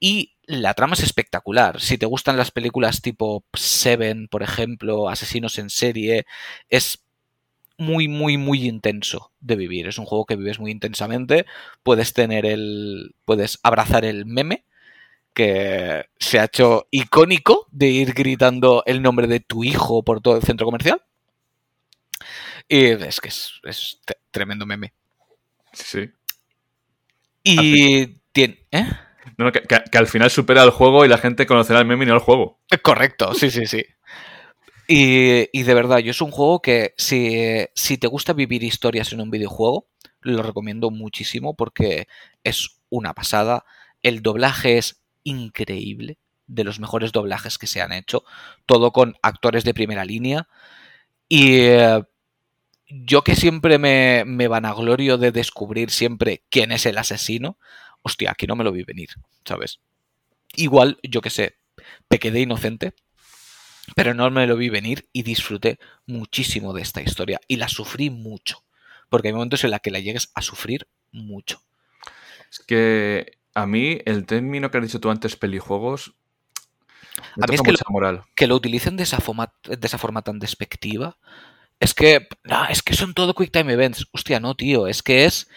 y la trama es espectacular. Si te gustan las películas tipo Seven, por ejemplo, Asesinos en serie, es muy, muy, muy intenso de vivir. Es un juego que vives muy intensamente. Puedes tener el. Puedes abrazar el meme. Que se ha hecho icónico de ir gritando el nombre de tu hijo por todo el centro comercial. Y es que es, tremendo meme. Sí. Y tiene. ¿Eh? que, al final supera el juego y la gente conocerá el meme y no el juego. Correcto, sí, sí, sí. Y, de verdad, yo es un juego que si, si te gusta vivir historias en un videojuego, lo recomiendo muchísimo porque es una pasada. El doblaje es increíble. de los mejores doblajes que se han hecho, todo con actores de primera línea. Y eh, yo que siempre me, me vanaglorio de descubrir siempre quién es el asesino, hostia, aquí no me lo vi venir, ¿sabes? Igual, yo que sé, pequé de inocente, pero no me lo vi venir y disfruté muchísimo de esta historia y la sufrí mucho, porque hay momentos en los que la llegues a sufrir mucho. Es que a mí el término que has dicho tú antes, pelijuegos, a mí es que lo, moral. que lo utilicen de esa, forma, de esa forma tan despectiva, es que, no, es que son todo quick time events. Hostia, no, tío, es que es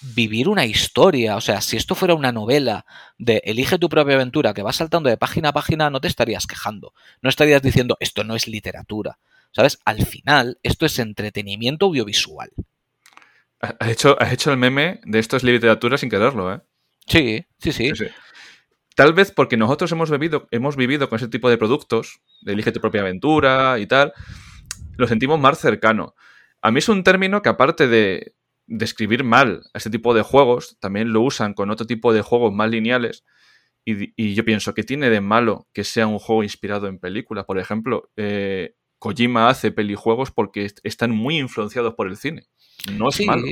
vivir una historia. O sea, si esto fuera una novela de elige tu propia aventura que vas saltando de página a página, no te estarías quejando. No estarías diciendo esto no es literatura. ¿Sabes? Al final, esto es entretenimiento audiovisual. Has hecho, has hecho el meme de esto es literatura sin quererlo, ¿eh? Sí, sí, sí. Tal vez porque nosotros hemos vivido, hemos vivido con ese tipo de productos, de elige tu propia aventura y tal, lo sentimos más cercano. A mí es un término que aparte de, describir mal a este tipo de juegos, también lo usan con otro tipo de juegos más lineales. Y, yo pienso que tiene de malo que sea un juego inspirado en película. Por ejemplo, eh, Kojima hace pelijuegos porque están muy influenciados por el cine. No es sí, malo.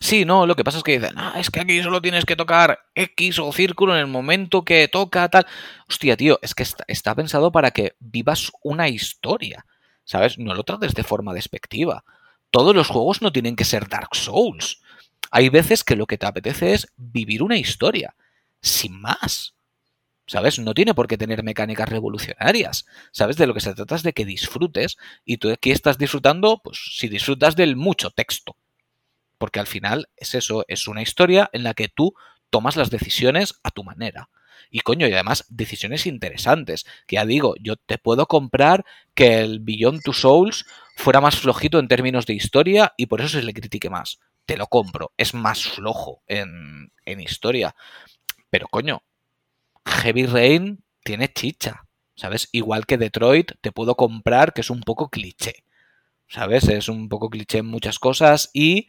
Sí, no, lo que pasa es que dicen, ah, es que aquí solo tienes que tocar X o círculo en el momento que toca tal. Hostia, tío, es que está, está pensado para que vivas una historia, ¿sabes? No lo trates de forma despectiva todos los juegos no tienen que ser Dark Souls. Hay veces que lo que te apetece es vivir una historia, sin más. ¿Sabes? No tiene por qué tener mecánicas revolucionarias. ¿Sabes? De lo que se trata es de que disfrutes. Y tú aquí estás disfrutando, pues si disfrutas del mucho texto. Porque al final es eso, es una historia en la que tú tomas las decisiones a tu manera. Y coño, y además decisiones interesantes. Que ya digo, yo te puedo comprar que el Beyond Two Souls fuera más flojito en términos de historia y por eso se le critique más. Te lo compro, es más flojo en, en historia. Pero coño, Heavy Rain tiene chicha, ¿sabes? Igual que Detroit, te puedo comprar que es un poco cliché, ¿sabes? Es un poco cliché en muchas cosas y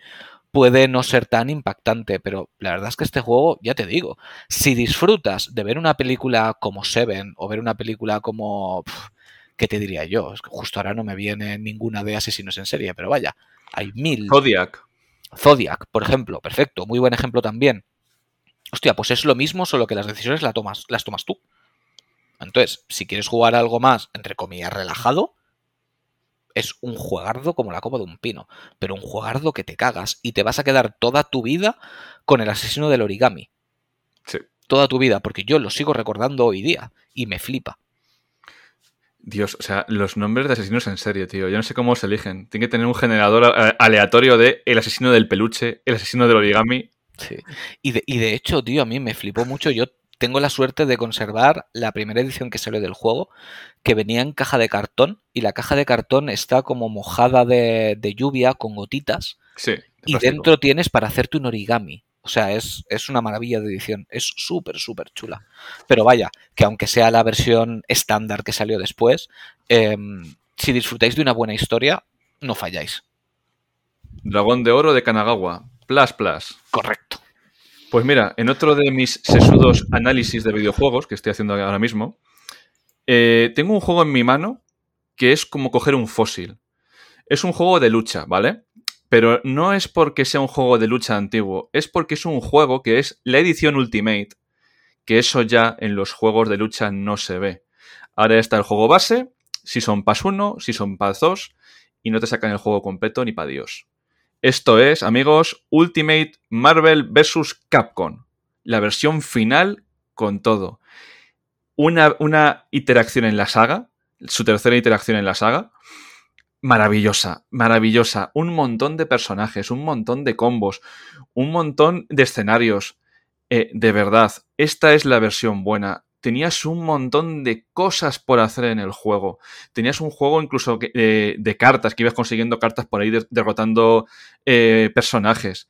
puede no ser tan impactante, pero la verdad es que este juego, ya te digo, si disfrutas de ver una película como Seven o ver una película como... ¿Qué te diría yo? Es que justo ahora no me viene ninguna de asesinos en serie, pero vaya, hay mil. Zodiac. Zodiac, por ejemplo, perfecto, muy buen ejemplo también. Hostia, pues es lo mismo, solo que las decisiones las tomas, las tomas tú. Entonces, si quieres jugar algo más, entre comillas, relajado, es un juegardo como la copa de un pino, pero un juegardo que te cagas y te vas a quedar toda tu vida con el asesino del origami. Sí. Toda tu vida, porque yo lo sigo recordando hoy día y me flipa. Dios, o sea, los nombres de asesinos en serie, tío. Yo no sé cómo se eligen. Tiene que tener un generador aleatorio de el asesino del peluche, el asesino del origami. Sí. Y de, y de hecho, tío, a mí me flipó mucho. Yo tengo la suerte de conservar la primera edición que salió del juego, que venía en caja de cartón y la caja de cartón está como mojada de, lluvia con gotitas. Sí. Y dentro tienes para hacerte un origami. O sea, es, es una maravilla de edición. Es súper, súper chula. Pero vaya, que aunque sea la versión estándar que salió después, em, si disfrutáis de una buena historia, no falláis. Dragón de oro de Kanagawa. Plus plus. Correcto. Pues mira, en otro de mis sesudos análisis de videojuegos que estoy haciendo ahora mismo, eh, tengo un juego en mi mano que es como coger un fósil. Es un juego de lucha, ¿vale? Pero no es porque sea un juego de lucha antiguo, es porque es un juego que es la edición Ultimate, que eso ya en los juegos de lucha no se ve. Ahora está el juego base, si son Pass 1, si son Pass 2, y no te sacan el juego completo ni para Dios. Esto es, amigos, Ultimate Marvel vs. Capcom. La versión final con todo. Una, una interacción en la saga, su tercera interacción en la saga. Maravillosa, maravillosa. Un montón de personajes, un montón de combos, un montón de escenarios. Eh, de verdad, esta es la versión buena tenías un montón de cosas por hacer en el juego. Tenías un juego incluso eh, de cartas, que ibas consiguiendo cartas por ahí derrotando eh, personajes.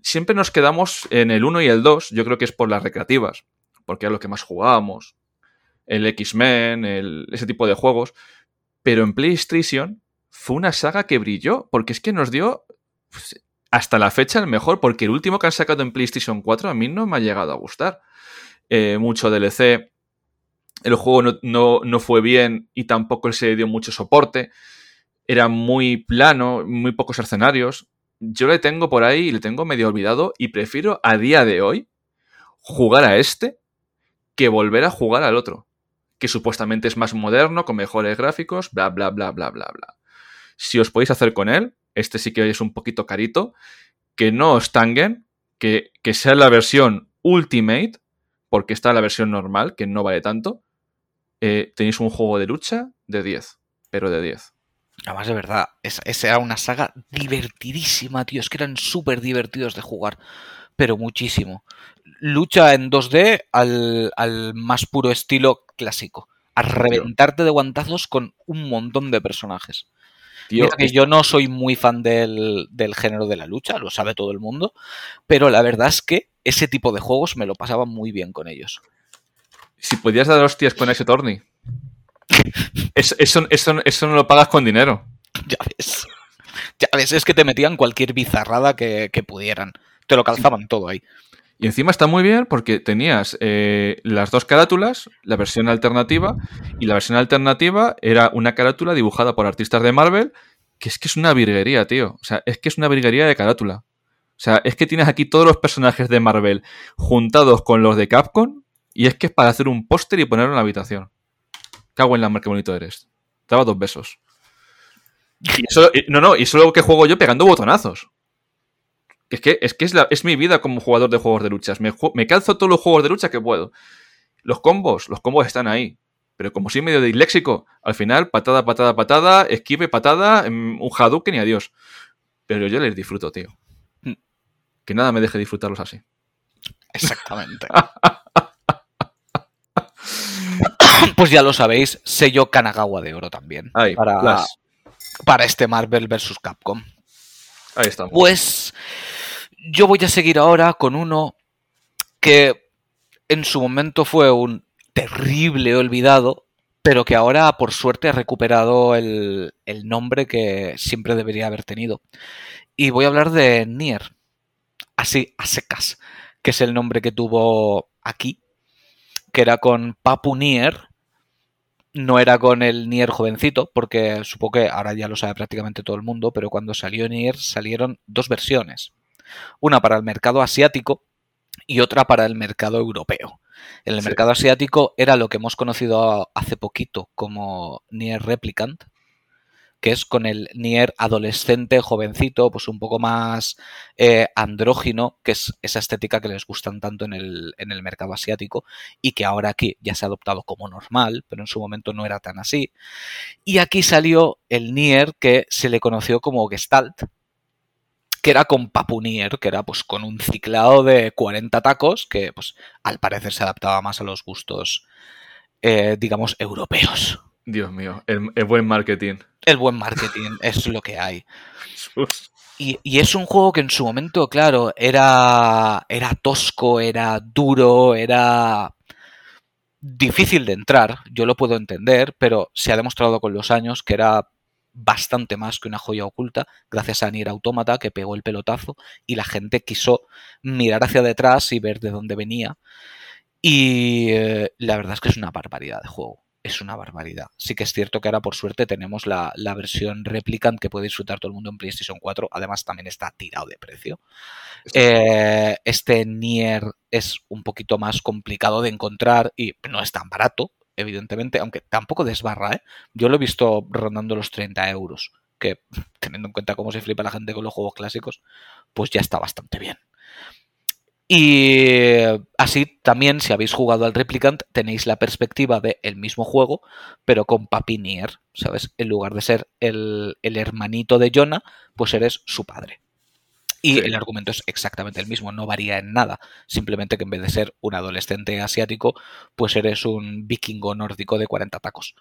Siempre nos quedamos en el 1 y el 2, yo creo que es por las recreativas, porque era lo que más jugábamos. El X-Men, ese tipo de juegos. Pero en PlayStation fue una saga que brilló, porque es que nos dio pues, hasta la fecha el mejor, porque el último que han sacado en PlayStation 4 a mí no me ha llegado a gustar. Eh, mucho DLC. el juego no, fue bien y tampoco se dio mucho soporte. Era muy plano, muy pocos escenarios. Yo le tengo por ahí y le tengo medio olvidado y prefiero a día de hoy jugar a este que volver a jugar al otro. Que supuestamente es más moderno, con mejores gráficos, bla, bla, bla, bla, bla, bla. Si os podéis hacer con él, este sí que es un poquito carito, que no os tanguen, que, que sea la versión Ultimate, porque está la versión normal, que no vale tanto, eh, tenéis un juego de lucha de 10, pero de 10. Además, de verdad, esa era una saga divertidísima, tío. Es que eran súper divertidos de jugar, pero muchísimo. Lucha en 2D al, más puro estilo clásico. A reventarte de guantazos con un montón de personajes. Tío, que yo no soy muy fan del, del, género de la lucha, lo sabe todo el mundo, pero la verdad es que ese tipo de juegos me lo pasaba muy bien con ellos. Si podías dar hostias con ese Torni. eso, eso, no lo pagas con dinero. Ya ves. Ya ves, es que te metían cualquier bizarrada que, pudieran. Te lo calzaban todo ahí. Y encima está muy bien porque tenías eh, las dos carátulas, la versión alternativa, y la versión alternativa era una carátula dibujada por artistas de Marvel, que es que es una virguería, tío. O sea, es que es una virguería de carátula. O sea, es que tienes aquí todos los personajes de Marvel juntados con los de Capcom y es que es para hacer un póster y ponerlo en la habitación. Cago en la mar, qué bonito eres. Daba dos besos. no, no, y solo que juego yo pegando botonazos. Es que es, que es mi vida como jugador de juegos de luchas. Me, me, calzo todos los juegos de lucha que puedo. Los combos, los combos están ahí. Pero como soy medio disléxico, al final, patada, patada, patada, esquive, patada, mm, un Hadouken y adiós. Pero yo les disfruto, tío. Que nada me deje disfrutarlos así. Exactamente. pues ya lo sabéis, sello Kanagawa de oro también. para, para este Marvel vs. Capcom. Ahí está. Pues yo voy a seguir ahora con uno que en su momento fue un terrible olvidado, pero que ahora por suerte ha recuperado el, el nombre que siempre debería haber tenido. Y voy a hablar de Nier, así a secas, que es el nombre que tuvo aquí que era con Papu Nier, no era con el Nier jovencito, porque supongo que ahora ya lo sabe prácticamente todo el mundo, pero cuando salió Nier salieron dos versiones. Una para el mercado asiático y otra para el mercado europeo. En el mercado asiático era lo que hemos conocido hace poquito como Nier Replicant, que es con el Nier adolescente, jovencito, pues un poco más eh, andrógino, que es esa estética que les gustan tanto en el, en el mercado asiático y que ahora aquí ya se ha adoptado como normal, pero en su momento no era tan así. Y aquí salió el Nier que se le conoció como Gestalt, que era con Papu Nier, que era pues con un ciclado de 40 tacos, que pues al parecer se adaptaba más a los gustos, eh, digamos, europeos. Dios mío, el, buen marketing. El buen marketing es lo que hay. Y, es un juego que en su momento, claro, era, era tosco, era duro, era difícil de entrar, yo lo puedo entender, pero se ha demostrado con los años que era bastante más que una joya oculta, gracias a Nier Automata que pegó el pelotazo y la gente quiso mirar hacia detrás y ver de dónde venía. Y eh, la verdad es que es una barbaridad de juego es una barbaridad. Sí que es cierto que ahora por suerte tenemos la, versión Replicant que puede disfrutar todo el mundo en PlayStation 4. Además también está tirado de precio. Eh, este Nier es un poquito más complicado de encontrar y no es tan barato, evidentemente, aunque tampoco desbarra. ¿eh? Yo lo he visto rondando los 30 euros, que teniendo en cuenta cómo se flipa la gente con los juegos clásicos, pues ya está bastante bien. Y así también, si habéis jugado al Replicant, tenéis la perspectiva del el mismo juego, pero con Papinier, ¿sabes? En lugar de ser el, hermanito de Jonah, pues eres su padre. Y el argumento es exactamente el mismo, no varía en nada. Simplemente que en vez de ser un adolescente asiático, pues eres un vikingo nórdico de 40 tacos.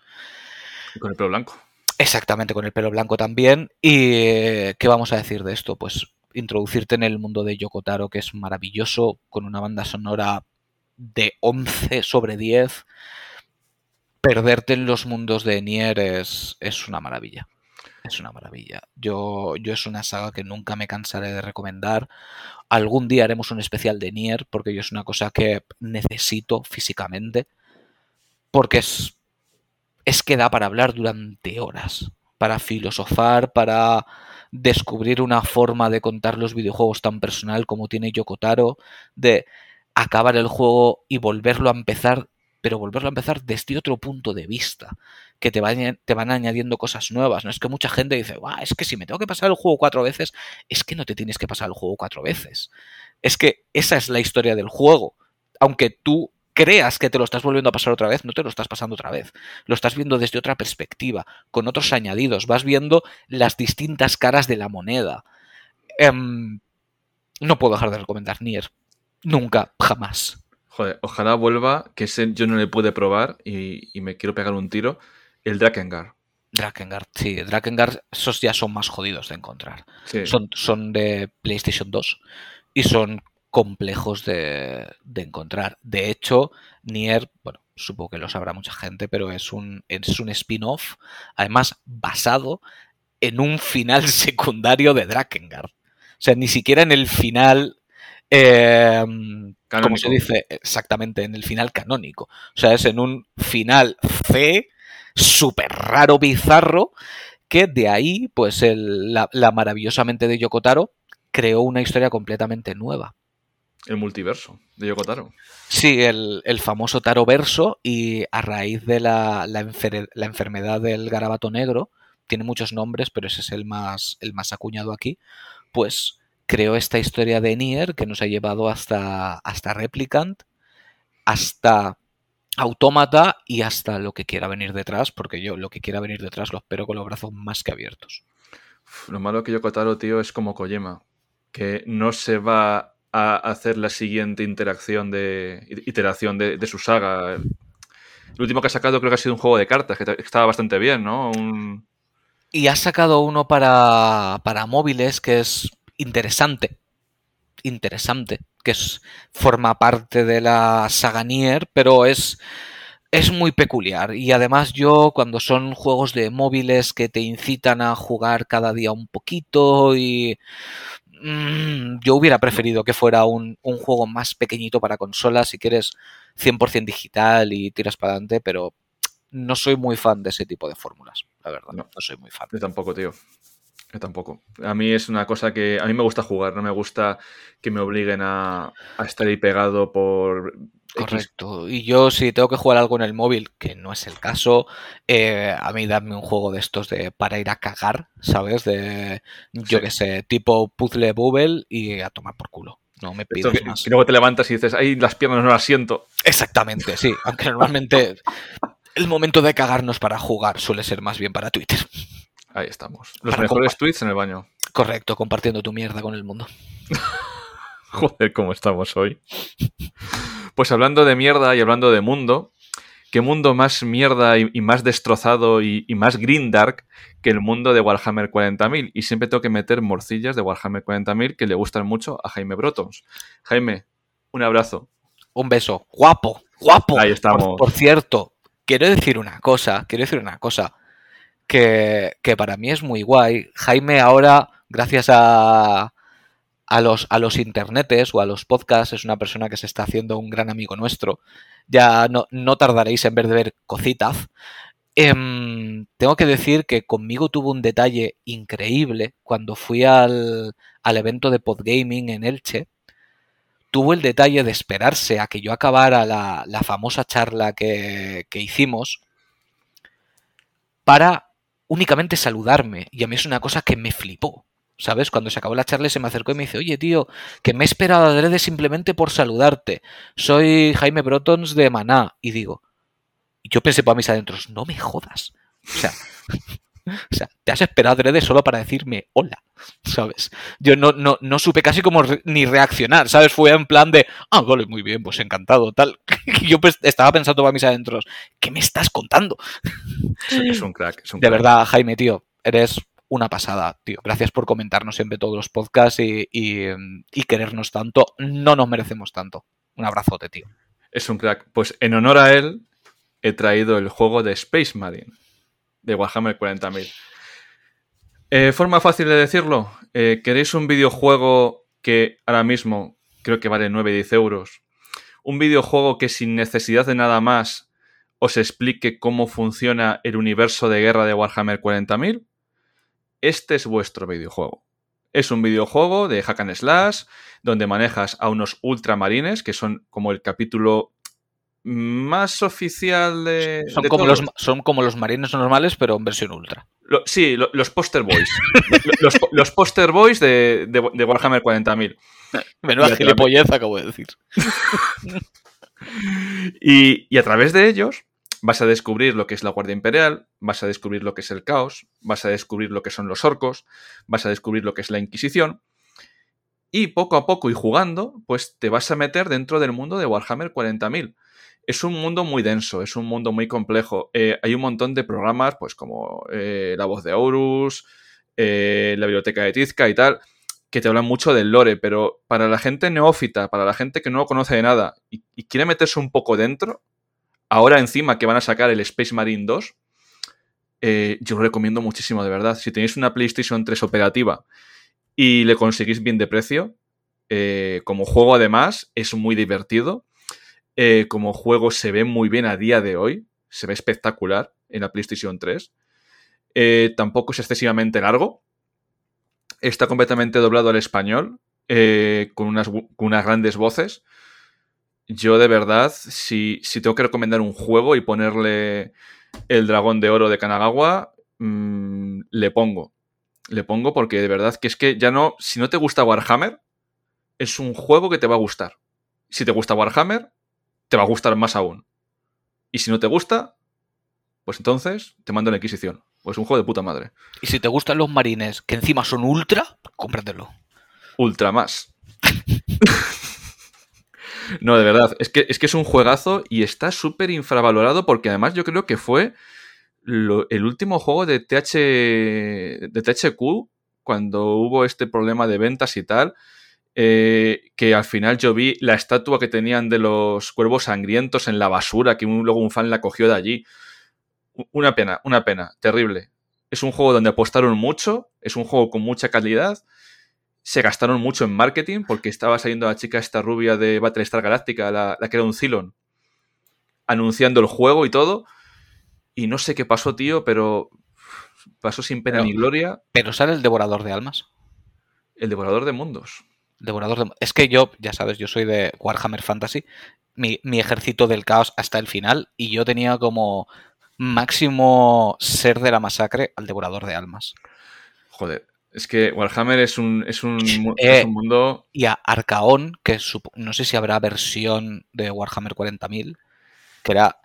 Y con el pelo blanco. Exactamente, con el pelo blanco también. ¿Y qué vamos a decir de esto? Pues introducirte en el mundo de Yokotaro, que es maravilloso, con una banda sonora de 11 sobre 10. Perderte en los mundos de Nier es, una maravilla. Es una maravilla. Yo, yo es una saga que nunca me cansaré de recomendar. Algún día haremos un especial de Nier, porque yo es una cosa que necesito físicamente. porque es, es que da para hablar durante horas, para filosofar, para descubrir una forma de contar los videojuegos tan personal como tiene Yokotaro, de acabar el juego y volverlo a empezar, pero volverlo a empezar desde otro punto de vista, que te van, te van añadiendo cosas nuevas. No es que mucha gente dice, es que si me tengo que pasar el juego cuatro veces, es que no te tienes que pasar el juego cuatro veces. Es que esa es la historia del juego. Aunque tú creas que te lo estás volviendo a pasar otra vez, no te lo estás pasando otra vez. Lo estás viendo desde otra perspectiva, con otros añadidos. Vas viendo las distintas caras de la moneda. Em, no puedo dejar de recomendar Nier. Nunca, jamás. Joder, ojalá vuelva, que ese yo no le pude probar y, me quiero pegar un tiro. El Drakengard. Drakengard, sí, Drakengard, esos ya son más jodidos de encontrar. Son, son de PlayStation 2 y son complejos de, encontrar. De hecho, Nier, bueno, supongo que lo sabrá mucha gente, pero es un, es un spin-off, además basado en un final secundario de Drakengard. O sea, ni siquiera en el final, eh, como se dice exactamente, en el final canónico. O sea, es en un final C, súper raro, bizarro, que de ahí, pues la, la maravillosamente de Yokotaro creó una historia completamente nueva. El multiverso de Yokotaro. Sí, el, famoso Taro verso y a raíz de la, la, enfermedad del garabato negro, tiene muchos nombres, pero ese es el más, el más acuñado aquí, pues creó esta historia de Nier que nos ha llevado hasta, hasta Replicant, hasta Autómata y hasta lo que quiera venir detrás, porque yo lo que quiera venir detrás lo espero con los brazos más que abiertos. Lo malo que Yokotaro, tío, es como Kojima, que no se va a hacer la siguiente interacción de iteración de, su saga. El último que ha sacado creo que ha sido un juego de cartas, que estaba bastante bien, ¿no? Y ha sacado uno para, para móviles que es interesante. Interesante. Que es, forma parte de la saga Nier, pero es, es muy peculiar. Y además yo, cuando son juegos de móviles que te incitan a jugar cada día un poquito y Mm, yo hubiera preferido que fuera un, juego más pequeñito para consolas, si quieres 100% digital y tiras para adelante, pero no soy muy fan de ese tipo de fórmulas, la verdad. No, soy muy fan. Yo tampoco, tío. Yo tampoco. A mí es una cosa que. A mí me gusta jugar, no me gusta que me obliguen a, a estar ahí pegado por Correcto. Y yo si tengo que jugar algo en el móvil, que no es el caso, eh, a mí dame un juego de estos de para ir a cagar, ¿sabes? De, yo qué sé, tipo puzzle bubble y a tomar por culo. No me pides más. Y luego te levantas y dices, ay, las piernas no las siento. Exactamente, sí. Aunque normalmente el momento de cagarnos para jugar suele ser más bien para Twitter. Ahí estamos. Los mejores tweets en el baño. Correcto, compartiendo tu mierda con el mundo. Joder, cómo estamos hoy. Pues hablando de mierda y hablando de mundo, ¿qué mundo más mierda y, más destrozado y, más green dark que el mundo de Warhammer 40.000? Y siempre tengo que meter morcillas de Warhammer 40.000 que le gustan mucho a Jaime Brotons. Jaime, un abrazo. Un beso. Guapo, guapo. Ahí estamos. Por, cierto, quiero decir una cosa, quiero decir una cosa. Que, para mí es muy guay. Jaime ahora, gracias a, los, a los internetes o a los podcasts es una persona que se está haciendo un gran amigo nuestro. Ya no, no tardaréis en ver de ver cositas. Em, tengo que decir que conmigo tuvo un detalle increíble cuando fui al, al evento de Podgaming en Elche. Tuvo el detalle de esperarse a que yo acabara la, la famosa charla que, que hicimos para únicamente saludarme. Y a mí es una cosa que me flipó. ¿sabes? Cuando se acabó la charla se me acercó y me dice, oye tío, que me he esperado adrede simplemente por saludarte. Soy Jaime Brotons de Maná. Y digo, yo pensé para mis adentros, no me jodas. O sea, o sea, te has esperado adrede solo para decirme hola, ¿sabes? Yo no, no, no supe casi como ni reaccionar, ¿sabes? Fue en plan de, ah, vale, muy bien, pues encantado, tal. Y yo pues, estaba pensando para mis adentros, ¿qué me estás contando? Es un crack, es un De verdad, Jaime, tío, eres una pasada, tío. Gracias por comentarnos siempre todos los podcasts y, y, querernos tanto. No nos merecemos tanto. Un abrazote, tío. Es un crack. Pues en honor a él, he traído el juego de Space Marine de Warhammer 40.000. Eh, forma fácil de decirlo. Eh, ¿Queréis un videojuego que ahora mismo creo que vale 9-10 euros? Un videojuego que sin necesidad de nada más os explique cómo funciona el universo de guerra de Warhammer 40.000, este es vuestro videojuego. Es un videojuego de hack and slash donde manejas a unos ultramarines que son como el capítulo más oficial de. Son, como, Los, son como los marines normales, pero en versión ultra. sí, los poster boys. los, poster boys de, Warhammer 40.000. Menuda gilipollez acabo de decir. y, a través de ellos vas a descubrir lo que es la Guardia Imperial, vas a descubrir lo que es el caos, vas a descubrir lo que son los orcos, vas a descubrir lo que es la Inquisición. Y poco a poco y jugando, pues te vas a meter dentro del mundo de Warhammer 40.000 es un mundo muy denso, es un mundo muy complejo. Eh, hay un montón de programas, pues como eh, La Voz de Horus, eh, la Biblioteca de Tizca y tal, que te hablan mucho del lore, pero para la gente neófita, para la gente que no conoce de nada y, quiere meterse un poco dentro, ahora encima que van a sacar el Space Marine 2, yo lo recomiendo muchísimo, de verdad. Si tenéis una PlayStation 3 operativa y le conseguís bien de precio, como juego además, es muy divertido eh, como juego se ve muy bien a día de hoy. Se ve espectacular en la PlayStation 3. Eh, tampoco es excesivamente largo. Está completamente doblado al español. Eh, con, unas, grandes voces. Yo de verdad, si, si, tengo que recomendar un juego y ponerle el dragón de oro de Kanagawa, mm, le pongo. Le pongo porque de verdad que es que ya no, si no te gusta Warhammer, es un juego que te va a gustar. Si te gusta Warhammer, te va a gustar más aún. Y si no te gusta, pues entonces te mando la Inquisición. Pues es un juego de puta madre. Y si te gustan los marines, que encima son ultra, cómpratelo. Ultra más. no, de verdad. Es que, es que es un juegazo y está súper infravalorado porque además yo creo que fue el último juego de, TH, de THQ cuando hubo este problema de ventas y tal. Eh, que al final yo vi la estatua que tenían de los cuervos sangrientos en la basura, que luego un fan la cogió de allí. Una pena, una pena, terrible. Es un juego donde apostaron mucho, es un juego con mucha calidad, se gastaron mucho en marketing porque estaba saliendo la chica esta rubia de Battlestar Galáctica, la, la que era un Cylon, anunciando el juego y todo. Y no sé qué pasó, tío, pero pasó sin pena ni gloria. Pero sale el devorador de almas. El devorador de mundos. Devorador de... Es que yo, ya sabes, yo soy de Warhammer Fantasy, mi, ejército del caos hasta el final, y yo tenía como máximo ser de la masacre al Devorador de Almas. Joder, es que Warhammer es un, es un, eh, mundo... Y a Arcaón, que no sé si habrá versión de Warhammer 40.000, que era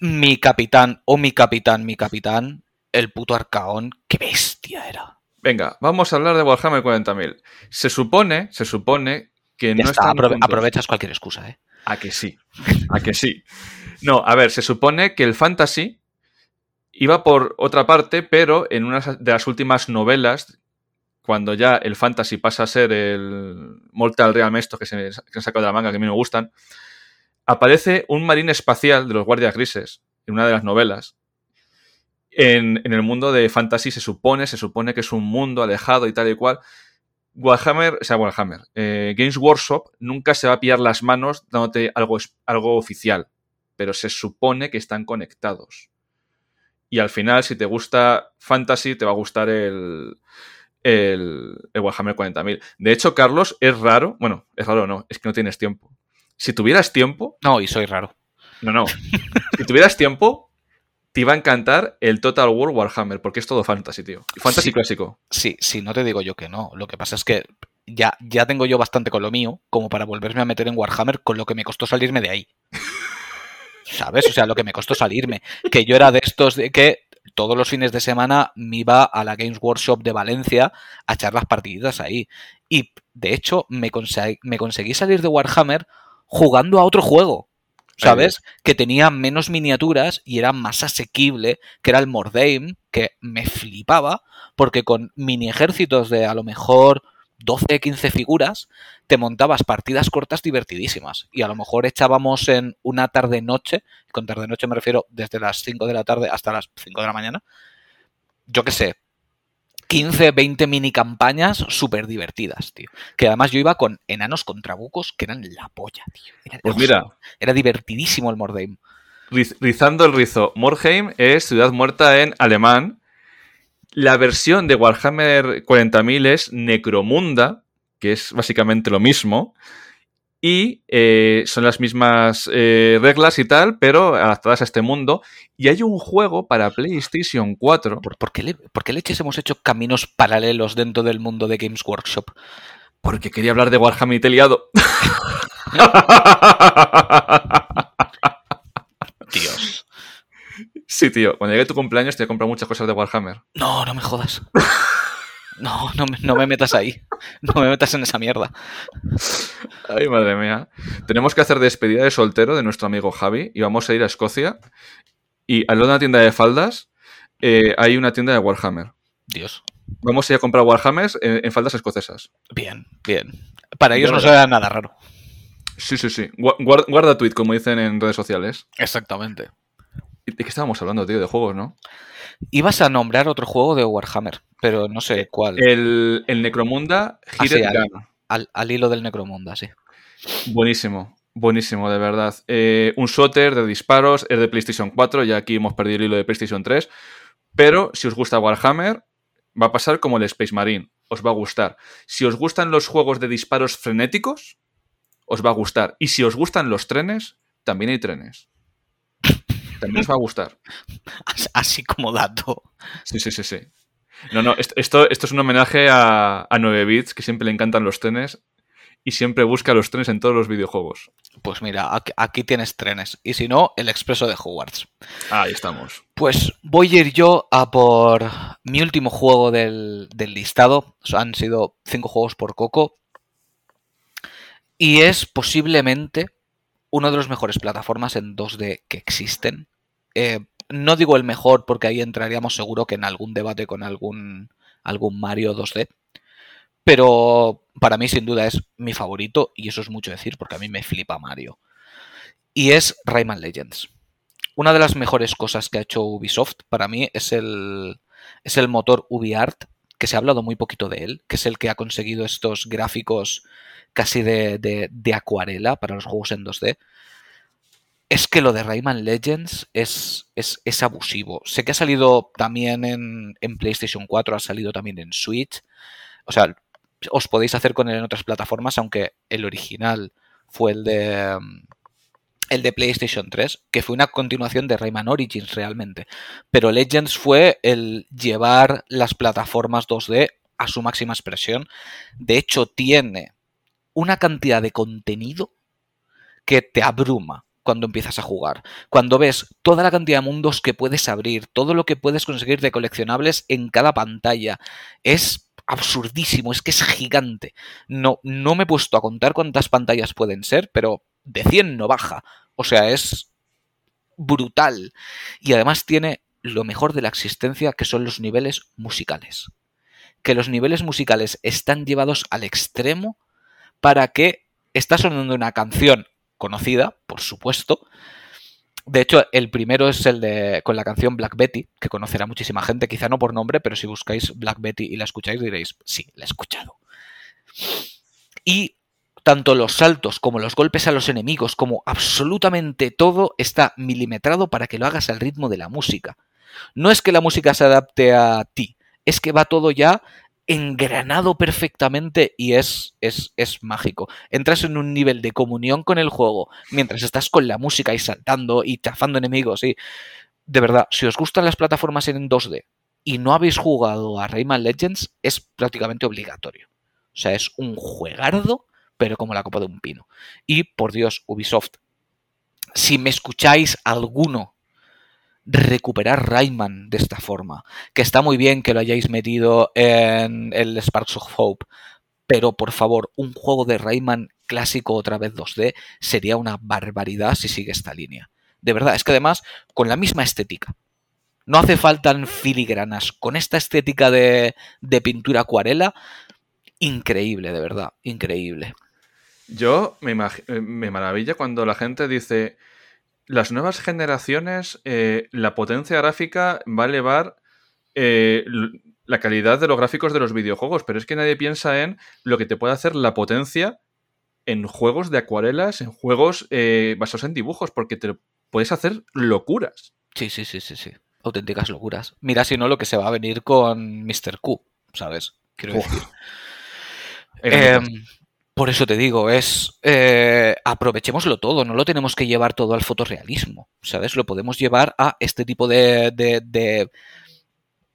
mi capitán o mi capitán, mi capitán, el puto Arcaón, qué bestia era. Venga, vamos a hablar de Warhammer 40.000. Se supone, se supone que no está, aprovechas cualquier excusa, ¿eh? A que sí, a que sí. No, a ver, se supone que el fantasy iba por otra parte, pero en una de las últimas novelas, cuando ya el fantasy pasa a ser el Mortal Realm esto que se, que han sacado de la manga, que a mí me gustan, aparece un marín espacial de los guardias grises en una de las novelas, en, el mundo de fantasy se supone, se supone que es un mundo alejado y tal y cual. Warhammer, o sea, Warhammer, eh, Games Workshop nunca se va a pillar las manos dándote algo, algo oficial, pero se supone que están conectados. Y al final, si te gusta Fantasy, te va a gustar el, el, el Warhammer 40.000. De hecho, Carlos, es raro, bueno, es raro no, es que no tienes tiempo. Si tuvieras tiempo... No, y soy raro. No, no. si tuvieras tiempo, te iba a encantar el Total War Warhammer, porque es todo fantasy, tío. Fantasy clásico. Sí, sí, no te digo yo que no. Lo que pasa es que ya, ya tengo yo bastante con lo mío, como para volverme a meter en Warhammer con lo que me costó salirme de ahí. ¿Sabes? O sea, lo que me costó salirme. Que yo era de estos de que todos los fines de semana me iba a la Games Workshop de Valencia a echar las partiditas ahí. Y de hecho, me, me conseguí salir de Warhammer jugando a otro juego. ¿Sabes? Que tenía menos miniaturas y era más asequible, que era el Mordaim, que me flipaba, porque con mini ejércitos de a lo mejor 12, 15 figuras, te montabas partidas cortas divertidísimas. Y a lo mejor echábamos en una tarde-noche, con tarde-noche me refiero desde las 5 de la tarde hasta las 5 de la mañana, yo qué sé, 15, 20 mini campañas súper divertidas, tío. Que además yo iba con enanos contra bucos que eran la polla, tío. pues mira. Era divertidísimo el Mordaim. rizando el rizo. Morheim es ciudad muerta en alemán. La versión de Warhammer 40.000 es Necromunda, que es básicamente lo mismo. Y eh, son las mismas eh, reglas y tal, pero adaptadas a este mundo. Y hay un juego para PlayStation 4. ¿Por, qué, ¿Por qué leches hemos hecho caminos paralelos dentro del mundo de Games Workshop? Porque quería hablar de Warhammer y te liado. Dios. Sí, tío. Cuando llegue tu cumpleaños te voy a comprar muchas cosas de Warhammer. No, no me jodas. No, no, me metas ahí. No me metas en esa mierda. Ay, madre mía. Tenemos que hacer despedida de soltero de nuestro amigo Javi y vamos a ir a Escocia. Y al lado de una tienda de faldas eh, hay una tienda de Warhammer. Dios. Vamos a ir a comprar Warhammers en, faldas escocesas. Bien, bien. Para ellos no será nada raro. Sí, sí, sí. Guarda, tweet, como dicen en redes sociales. Exactamente. ¿De qué estábamos hablando, tío? De juegos, ¿no? Ibas a nombrar otro juego de Warhammer, pero no sé cuál. El, Necromunda ah, al, hilo del Necromunda, sí. Buenísimo, buenísimo, de verdad. Eh, un shooter de disparos, es de PlayStation 4, ya aquí hemos perdido el hilo de PlayStation 3. Pero si os gusta Warhammer, va a pasar como el Space Marine. Os va a gustar. Si os gustan los juegos de disparos frenéticos, os va a gustar. Y si os gustan los trenes, también hay trenes. También os va a gustar. Así como dato. Sí, sí, sí, sí. No, no, esto, esto, es un homenaje a, a 9 bits, que siempre le encantan los trenes y siempre busca los trenes en todos los videojuegos. Pues mira, aquí, tienes trenes. Y si no, el expreso de Hogwarts. Ahí estamos. Pues voy a ir yo a por mi último juego del, del listado. han sido cinco juegos por Coco. Y es posiblemente uno de los mejores plataformas en 2D que existen. Eh, no digo el mejor porque ahí entraríamos seguro que en algún debate con algún, algún Mario 2D. Pero para mí sin duda es mi favorito y eso es mucho decir porque a mí me flipa Mario. Y es Rayman Legends. Una de las mejores cosas que ha hecho Ubisoft para mí es el, es el motor UbiArt, que se ha hablado muy poquito de él, que es el que ha conseguido estos gráficos casi de, de, acuarela para los juegos en 2D. Es que lo de Rayman Legends es, abusivo. Sé que ha salido también en, en, PlayStation 4, ha salido también en Switch. O sea, os podéis hacer con él en otras plataformas, aunque el original fue el de el de PlayStation 3, que fue una continuación de Rayman Origins realmente. Pero Legends fue el llevar las plataformas 2D a su máxima expresión. De hecho, tiene una cantidad de contenido que te abruma cuando empiezas a jugar. Cuando ves toda la cantidad de mundos que puedes abrir, todo lo que puedes conseguir de coleccionables en cada pantalla. Es absurdísimo, es que es gigante. No, no me he puesto a contar cuántas pantallas pueden ser, pero de 100 no baja. O sea, es brutal. Y además tiene lo mejor de la existencia, que son los niveles musicales. Que los niveles musicales están llevados al extremo para que está sonando una canción conocida, por supuesto, de hecho, el primero es el de con la canción Black Betty, que conocerá muchísima gente, quizá no por nombre, pero si buscáis Black Betty y la escucháis diréis, sí, la he escuchado. Y tanto los saltos como los golpes a los enemigos, como absolutamente todo está milimetrado para que lo hagas al ritmo de la música. No es que la música se adapte a ti, es que va todo ya engranado perfectamente y es, es, es, mágico. Entras en un nivel de comunión con el juego mientras estás con la música y saltando y chafando enemigos. Y de verdad, si os gustan las plataformas en 2D y no habéis jugado a Rayman Legends, es prácticamente obligatorio. O sea, es un juegardo, pero como la copa de un pino. Y por Dios, Ubisoft, si me escucháis alguno recuperar Rayman de esta forma. Que está muy bien que lo hayáis metido en el Sparks of Hope, pero por favor, un juego de Rayman clásico otra vez 2D sería una barbaridad si sigue esta línea. De verdad, es que además, con la misma estética. No hace falta filigranas. Con esta estética de, de pintura acuarela, increíble, de verdad, increíble. Yo me, me maravilla cuando la gente dice, las nuevas generaciones, eh, la potencia gráfica va a elevar eh, la calidad de los gráficos de los videojuegos, pero es que nadie piensa en lo que te puede hacer la potencia en juegos de acuarelas, en juegos eh, basados en dibujos, porque te, puedes hacer locuras. Sí, sí, sí, sí, sí. Auténticas locuras. Mira, si no, lo que se va a venir con Mr. Q, ¿sabes? Quiero decir. Em, por eso te digo, es eh, aprovechémoslo todo, no lo tenemos que llevar todo al fotorrealismo, ¿sabes? Lo podemos llevar a este tipo de, de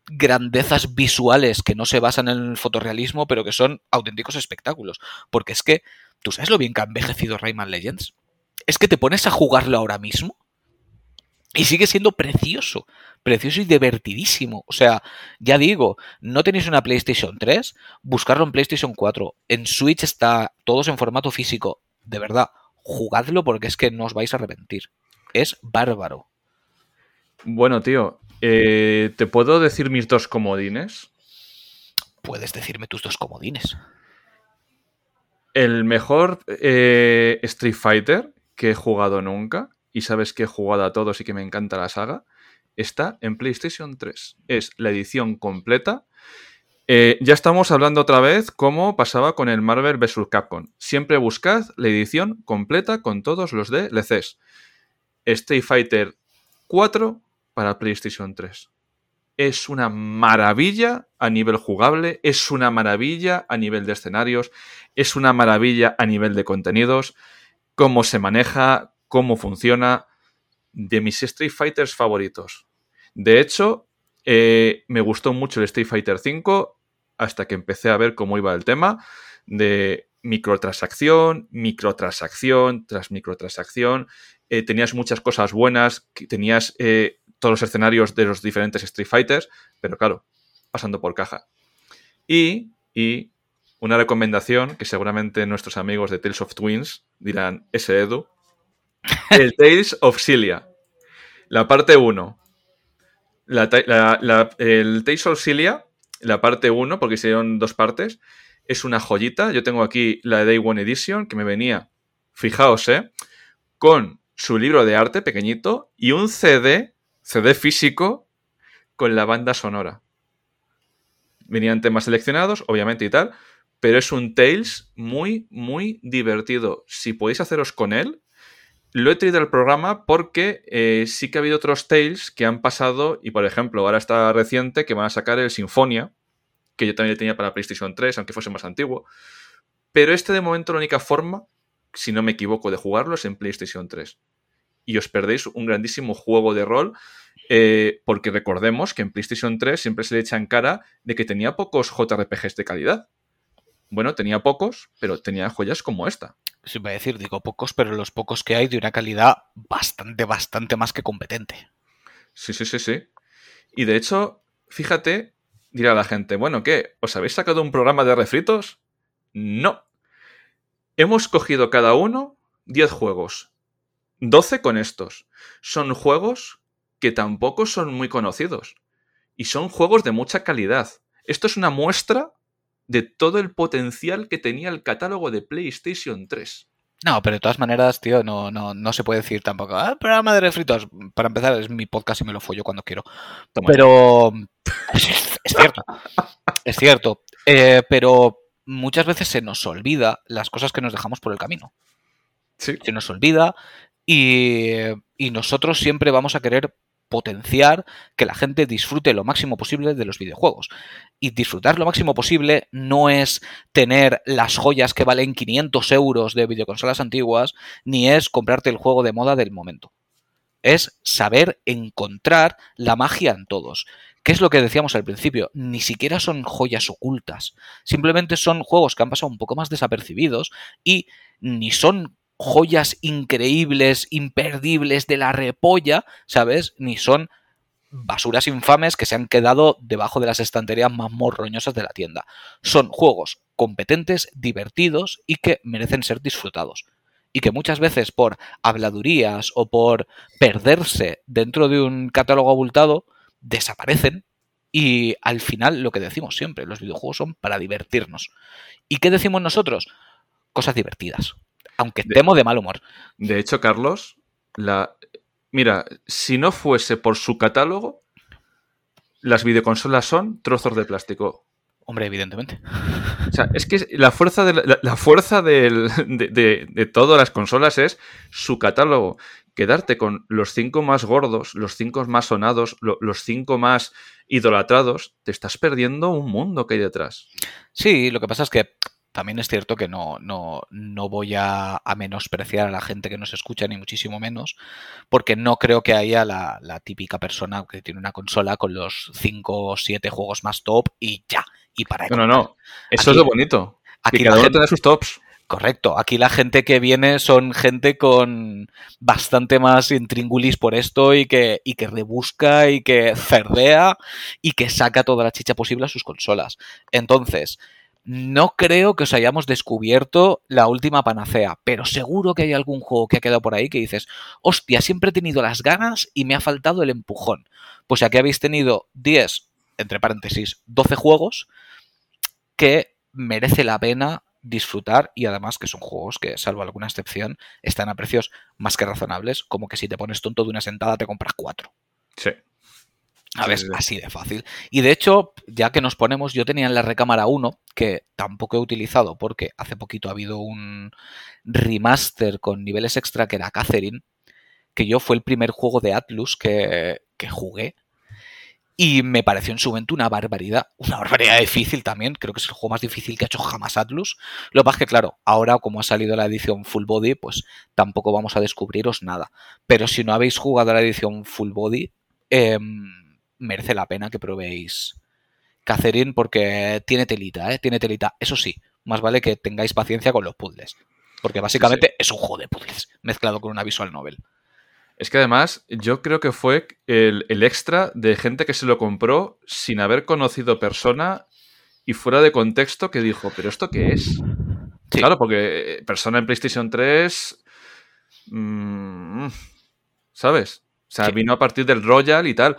grandezas visuales que no se basan en el fotorrealismo, pero que son auténticos espectáculos. Porque es que, ¿tú sabes lo bien que ha envejecido Rayman Legends? Es que te pones a jugarlo ahora mismo y sigue siendo precioso, precioso y divertidísimo. O sea, ya digo, no tenéis una PlayStation 3, buscarlo en PlayStation 4. En Switch está todos en formato físico. De verdad, jugadlo porque es que no os vais a arrepentir. Es bárbaro. Bueno, tío, eh, ¿Te puedo decir mis dos comodines? Puedes decirme tus dos comodines. El mejor eh, Street Fighter que he jugado nunca, y sabes que he jugado a todos y que me encanta la saga, está en PlayStation 3. Es la edición completa. Eh, ya estamos hablando otra vez como pasaba con el Marvel vs. Capcom. Siempre buscad la edición completa con todos los DLCs. Street Fighter 4 para PlayStation 3. Es una maravilla a nivel jugable, es una maravilla a nivel de escenarios, es una maravilla a nivel de contenidos, cómo se maneja, cómo funciona, de mis Street Fighters favoritos. De hecho, eh, me gustó mucho el Street Fighter V hasta que empecé a ver cómo iba el tema de microtransacción, microtransacción tras microtransacción. Eh, tenías muchas cosas buenas, tenías eh, todos los escenarios de los diferentes Street Fighters, pero claro, pasando por caja. Y, y una recomendación que seguramente nuestros amigos de Tales of Twins dirán, ese Edu, el Tales of Cilia, la parte 1. el Tales of Cilia, la parte 1, porque hicieron dos partes, es una joyita. Yo tengo aquí la Day One Edition que me venía, fijaos, ¿eh? con su libro de arte pequeñito y un CD CD físico con la banda sonora. Venían temas seleccionados, obviamente y tal, pero es un Tales muy, muy divertido. Si podéis haceros con él, lo he traído al programa porque eh, sí que ha habido otros Tales que han pasado, y por ejemplo, ahora está reciente que van a sacar el Sinfonia, que yo también tenía para PlayStation 3, aunque fuese más antiguo. Pero este de momento la única forma, si no me equivoco, de jugarlo es en PlayStation 3 y os perdéis un grandísimo juego de rol. Eh, porque recordemos que en PlayStation 3 siempre se le echa en cara de que tenía pocos JRPGs de calidad. Bueno, tenía pocos, pero tenía joyas como esta. Sí, voy a decir, digo pocos, pero los pocos que hay de una calidad bastante, bastante más que competente. Sí, sí, sí, sí. Y de hecho, fíjate, dirá la gente, bueno, ¿qué? ¿Os habéis sacado un programa de refritos? No. Hemos cogido cada uno 10 juegos 12 con estos. Son juegos que tampoco son muy conocidos. Y son juegos de mucha calidad. Esto es una muestra de todo el potencial que tenía el catálogo de PlayStation 3. No, pero de todas maneras, tío, no, no, no se puede decir tampoco. Ah, programa de refritos. Para empezar, es mi podcast y me lo follo cuando quiero. Pero. Es, cierto. es cierto. Eh, pero muchas veces se nos olvida las cosas que nos dejamos por el camino. Sí. Se nos olvida y, nosotros siempre vamos a querer potenciar que la gente disfrute lo máximo posible de los videojuegos. Y disfrutar lo máximo posible no es tener las joyas que valen 500 euros de videoconsolas antiguas, ni es comprarte el juego de moda del momento. Es saber encontrar la magia en todos. ¿Qué es lo que decíamos al principio? Ni siquiera son joyas ocultas. Simplemente son juegos que han pasado un poco más desapercibidos y ni son joyas increíbles, imperdibles de la repolla, ¿sabes? Ni son basuras infames que se han quedado debajo de las estanterías más morroñosas de la tienda. Son juegos competentes, divertidos y que merecen ser disfrutados. Y que muchas veces por habladurías o por perderse dentro de un catálogo abultado, desaparecen y al final lo que decimos siempre, los videojuegos son para divertirnos. ¿Y qué decimos nosotros? Cosas divertidas aunque estemos de, mal humor. De hecho, Carlos, la... mira, si no fuese por su catálogo, las videoconsolas son trozos de plástico. Hombre, evidentemente. O sea, es que la fuerza de, la, fuerza de, de, todas las consolas es su catálogo. quedarte con los cinco más gordos, los cinco más sonados, los cinco más idolatrados, te estás perdiendo un mundo que hay detrás. Sí, lo que pasa es que también es cierto que no, no, no voy a, menospreciar a la gente que nos escucha, ni muchísimo menos, porque no creo que haya la, típica persona que tiene una consola con los cinco o siete juegos más top y ya, y para No, no, no. Eso es lo bonito. Aquí cada uno tiene sus tops. Correcto. Aquí la gente que viene son gente con bastante más intríngulis por esto y que, y que rebusca y que cerdea y que saca toda la chicha posible a sus consolas. Entonces, no creo que os hayamos descubierto la última panacea, pero seguro que hay algún juego que ha quedado por ahí que dices, hostia, siempre he tenido las ganas y me ha faltado el empujón. Pues aquí habéis tenido 10, entre paréntesis, 12 juegos que merece la pena disfrutar y además que son juegos que, salvo alguna excepción, están a precios más que razonables, como que si te pones tonto de una sentada te compras cuatro. Sí. A ver, así de fácil. Y de hecho, ya que nos ponemos, yo tenía en la recámara 1, que tampoco he utilizado porque hace poquito ha habido un remaster con niveles extra que era Catherine, que yo fue el primer juego de Atlus que, que jugué y me pareció en su momento una barbaridad, una barbaridad difícil también, creo que es el juego más difícil que ha hecho jamás Atlus. Lo que pasa es que, claro, ahora como ha salido la edición Full Body, pues tampoco vamos a descubriros nada. Pero si no habéis jugado la edición Full Body, em, merece la pena que probéis Catherine porque tiene telita, ¿eh? Tiene telita. Eso sí, más vale que tengáis paciencia con los puzzles. Porque básicamente es un juego de puzzles mezclado con una visual novel. Es que además yo creo que fue el, extra de gente que se lo compró sin haber conocido persona y fuera de contexto que dijo, pero ¿esto qué es? Claro, porque persona en PlayStation 3... Mm, ¿Sabes? O sea, vino a partir del Royal y tal.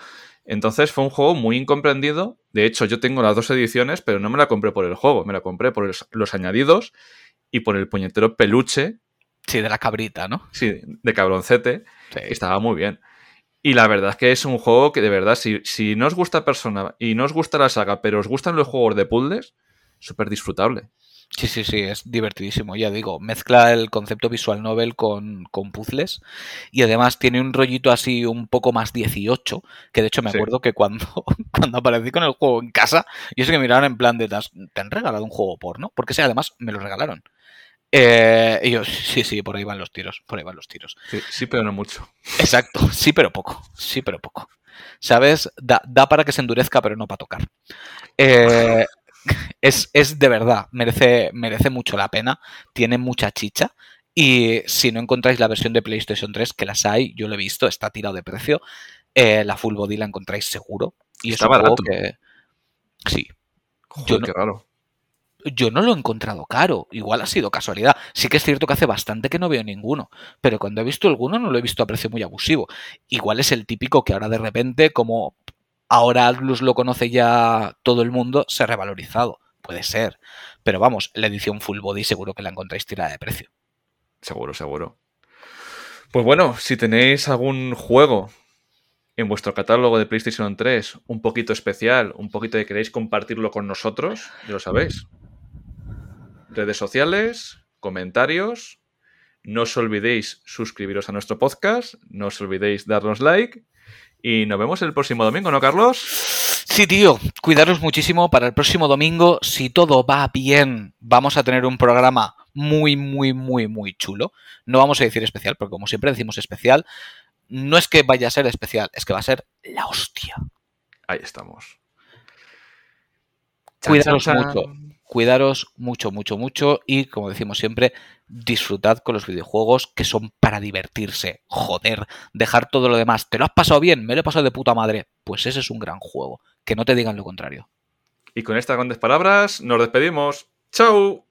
Entonces fue un juego muy incomprendido. De hecho, yo tengo las dos ediciones, pero no me la compré por el juego, me la compré por los añadidos y por el puñetero peluche Sí, de la cabrita, ¿no? Sí, de cabroncete. estaba muy bien. Y la verdad es que es un juego que de verdad, si, si no os gusta Persona y no os gusta la saga, pero os gustan los juegos de puzzles, súper disfrutable. Sí, sí, sí, es divertidísimo, ya digo. Mezcla el concepto visual novel con, con, puzzles y además tiene un rollito así un poco más 18, que de hecho me acuerdo que cuando, cuando aparecí con el juego en casa, yo sé que miraron en plan de, ¿te han regalado un juego porno? Porque sí, además me lo regalaron. Eh, y yo, sí, sí, por ahí van los tiros, por ahí van los tiros. Sí, pero no mucho. Exacto, sí, pero poco, sí, pero poco. ¿Sabes? Da, para que se endurezca, pero no para tocar. Eh, es, es, de verdad, merece, merece mucho la pena, tiene mucha chicha. Y si no encontráis la versión de PlayStation 3, que las hay, yo lo he visto, está tirado de precio. Eh, la Full Body la encontráis seguro. Y está barato. Sí. Joder, qué raro yo no lo he encontrado caro. Igual ha sido casualidad. Sí que es cierto que hace bastante que no veo ninguno. Pero cuando he visto alguno no lo he visto a precio muy abusivo. Igual es el típico que ahora de repente, como ahora Atlus lo conoce ya todo el mundo, se ha revalorizado. Puede ser. Pero vamos, la edición Full Body seguro que la encontráis tirada de precio. Seguro, seguro. Pues bueno, si tenéis algún juego en vuestro catálogo de PlayStation 3 un poquito especial, un poquito que queréis compartirlo con nosotros, ya lo sabéis redes sociales, comentarios. No os olvidéis suscribiros a nuestro podcast, no os olvidéis darnos like y nos vemos el próximo domingo, ¿no, Carlos? Sí, tío, cuidaros muchísimo para el próximo domingo. Si todo va bien, vamos a tener un programa muy, muy, muy, muy chulo. No vamos a decir especial, porque como siempre decimos especial, no es que vaya a ser especial, es que va a ser la hostia. Ahí estamos. Cuidaros mucho cuidaros mucho, mucho, mucho y, como decimos siempre, disfrutad con los videojuegos que son para divertirse. Joder, dejar todo lo demás. ¿Te lo has pasado bien? Me lo he pasado de puta madre. Pues ese es un gran juego. Que no te digan lo contrario. Y con estas grandes palabras nos despedimos. ¡Chao!